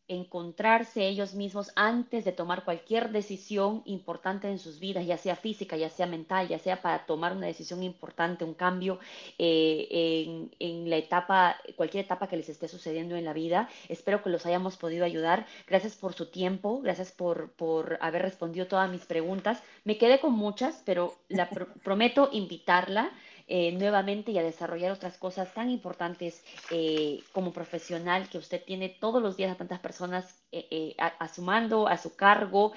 encontrarse ellos mismos antes de tomar cualquier decisión importante en sus vidas, ya sea física, ya sea mental, ya sea para tomar una decisión importante, un cambio eh, en, la etapa, cualquier etapa que les esté sucediendo en la vida. Espero que los hayamos podido ayudar. Gracias por su tiempo, gracias por, por haber respondido todas mis preguntas. Me quedé con muchas, pero la prometo invitarla eh, nuevamente y a desarrollar otras cosas tan importantes eh, como profesional que usted tiene todos los días a tantas personas eh, a, su mando, a su cargo.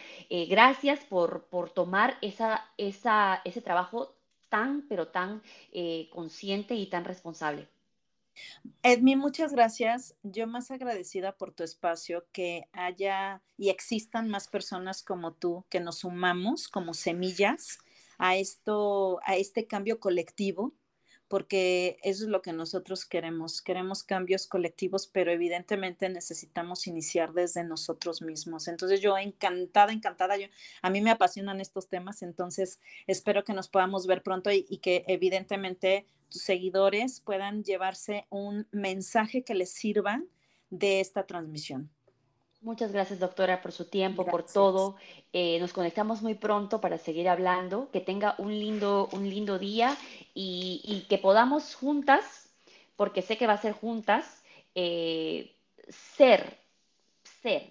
gracias por, por tomar esa, esa, ese trabajo tan, pero tan consciente y tan responsable. Edmi, muchas gracias. Yo más agradecida por tu espacio, que haya y existan más personas como tú que nos sumamos como semillas a esto, a este cambio colectivo porque eso es lo que nosotros queremos. Queremos cambios colectivos, pero evidentemente necesitamos iniciar desde nosotros mismos. Entonces yo encantada, encantada, yo, a mí me apasionan estos temas, entonces espero que nos podamos ver pronto y, y que evidentemente tus seguidores puedan llevarse un mensaje que les sirva de esta transmisión. Muchas gracias, doctora, por su tiempo, por todo. Eh, nos conectamos muy pronto para seguir hablando. Que tenga un lindo, un lindo día y, que podamos juntas, porque sé que va a ser juntas, eh, ser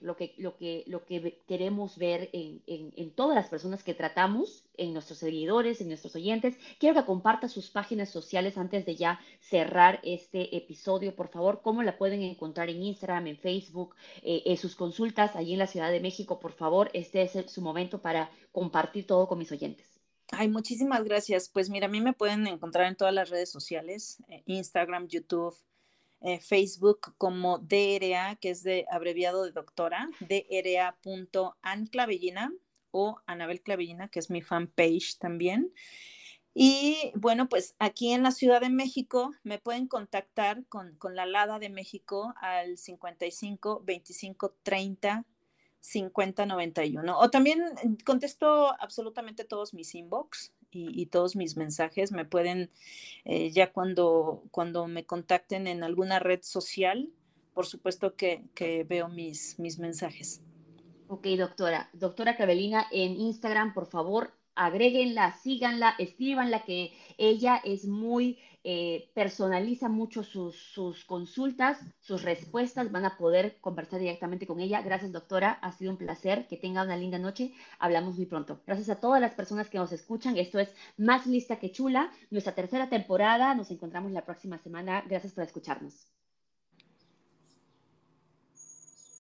lo que, lo que, lo que queremos ver en, en, todas las personas que tratamos, en nuestros seguidores, en nuestros oyentes. Quiero que comparta sus páginas sociales antes de ya cerrar este episodio, por favor. ¿Cómo la pueden encontrar en Instagram, en Facebook, eh, en sus consultas allí en la Ciudad de México? Por favor, este es su momento para compartir todo con mis oyentes. Ay, muchísimas gracias. Pues mira, a mí me pueden encontrar en todas las redes sociales, eh, Instagram, YouTube, eh, Facebook como DRA, que es de abreviado de doctora, DRA.anclavellina o Anabel Clavellina, que es mi fanpage también. Y bueno, pues aquí en la Ciudad de México me pueden contactar con, con la LADA de México al 55 25 30 5091. O también contesto absolutamente todos mis inbox y, todos mis mensajes. Me pueden, eh, ya cuando, cuando me contacten en alguna red social, por supuesto que, que veo mis, mis mensajes. Ok, doctora. Doctora Cabelina, en Instagram, por favor, agréguenla, síganla, escríbanla, que ella es muy, eh, personaliza mucho sus, sus, consultas, sus respuestas, van a poder conversar directamente con ella. Gracias, doctora, ha sido un placer, que tenga una linda noche, hablamos muy pronto. Gracias a todas las personas que nos escuchan, esto es Más Lista que Chula, nuestra tercera temporada, nos encontramos la próxima semana, gracias por escucharnos.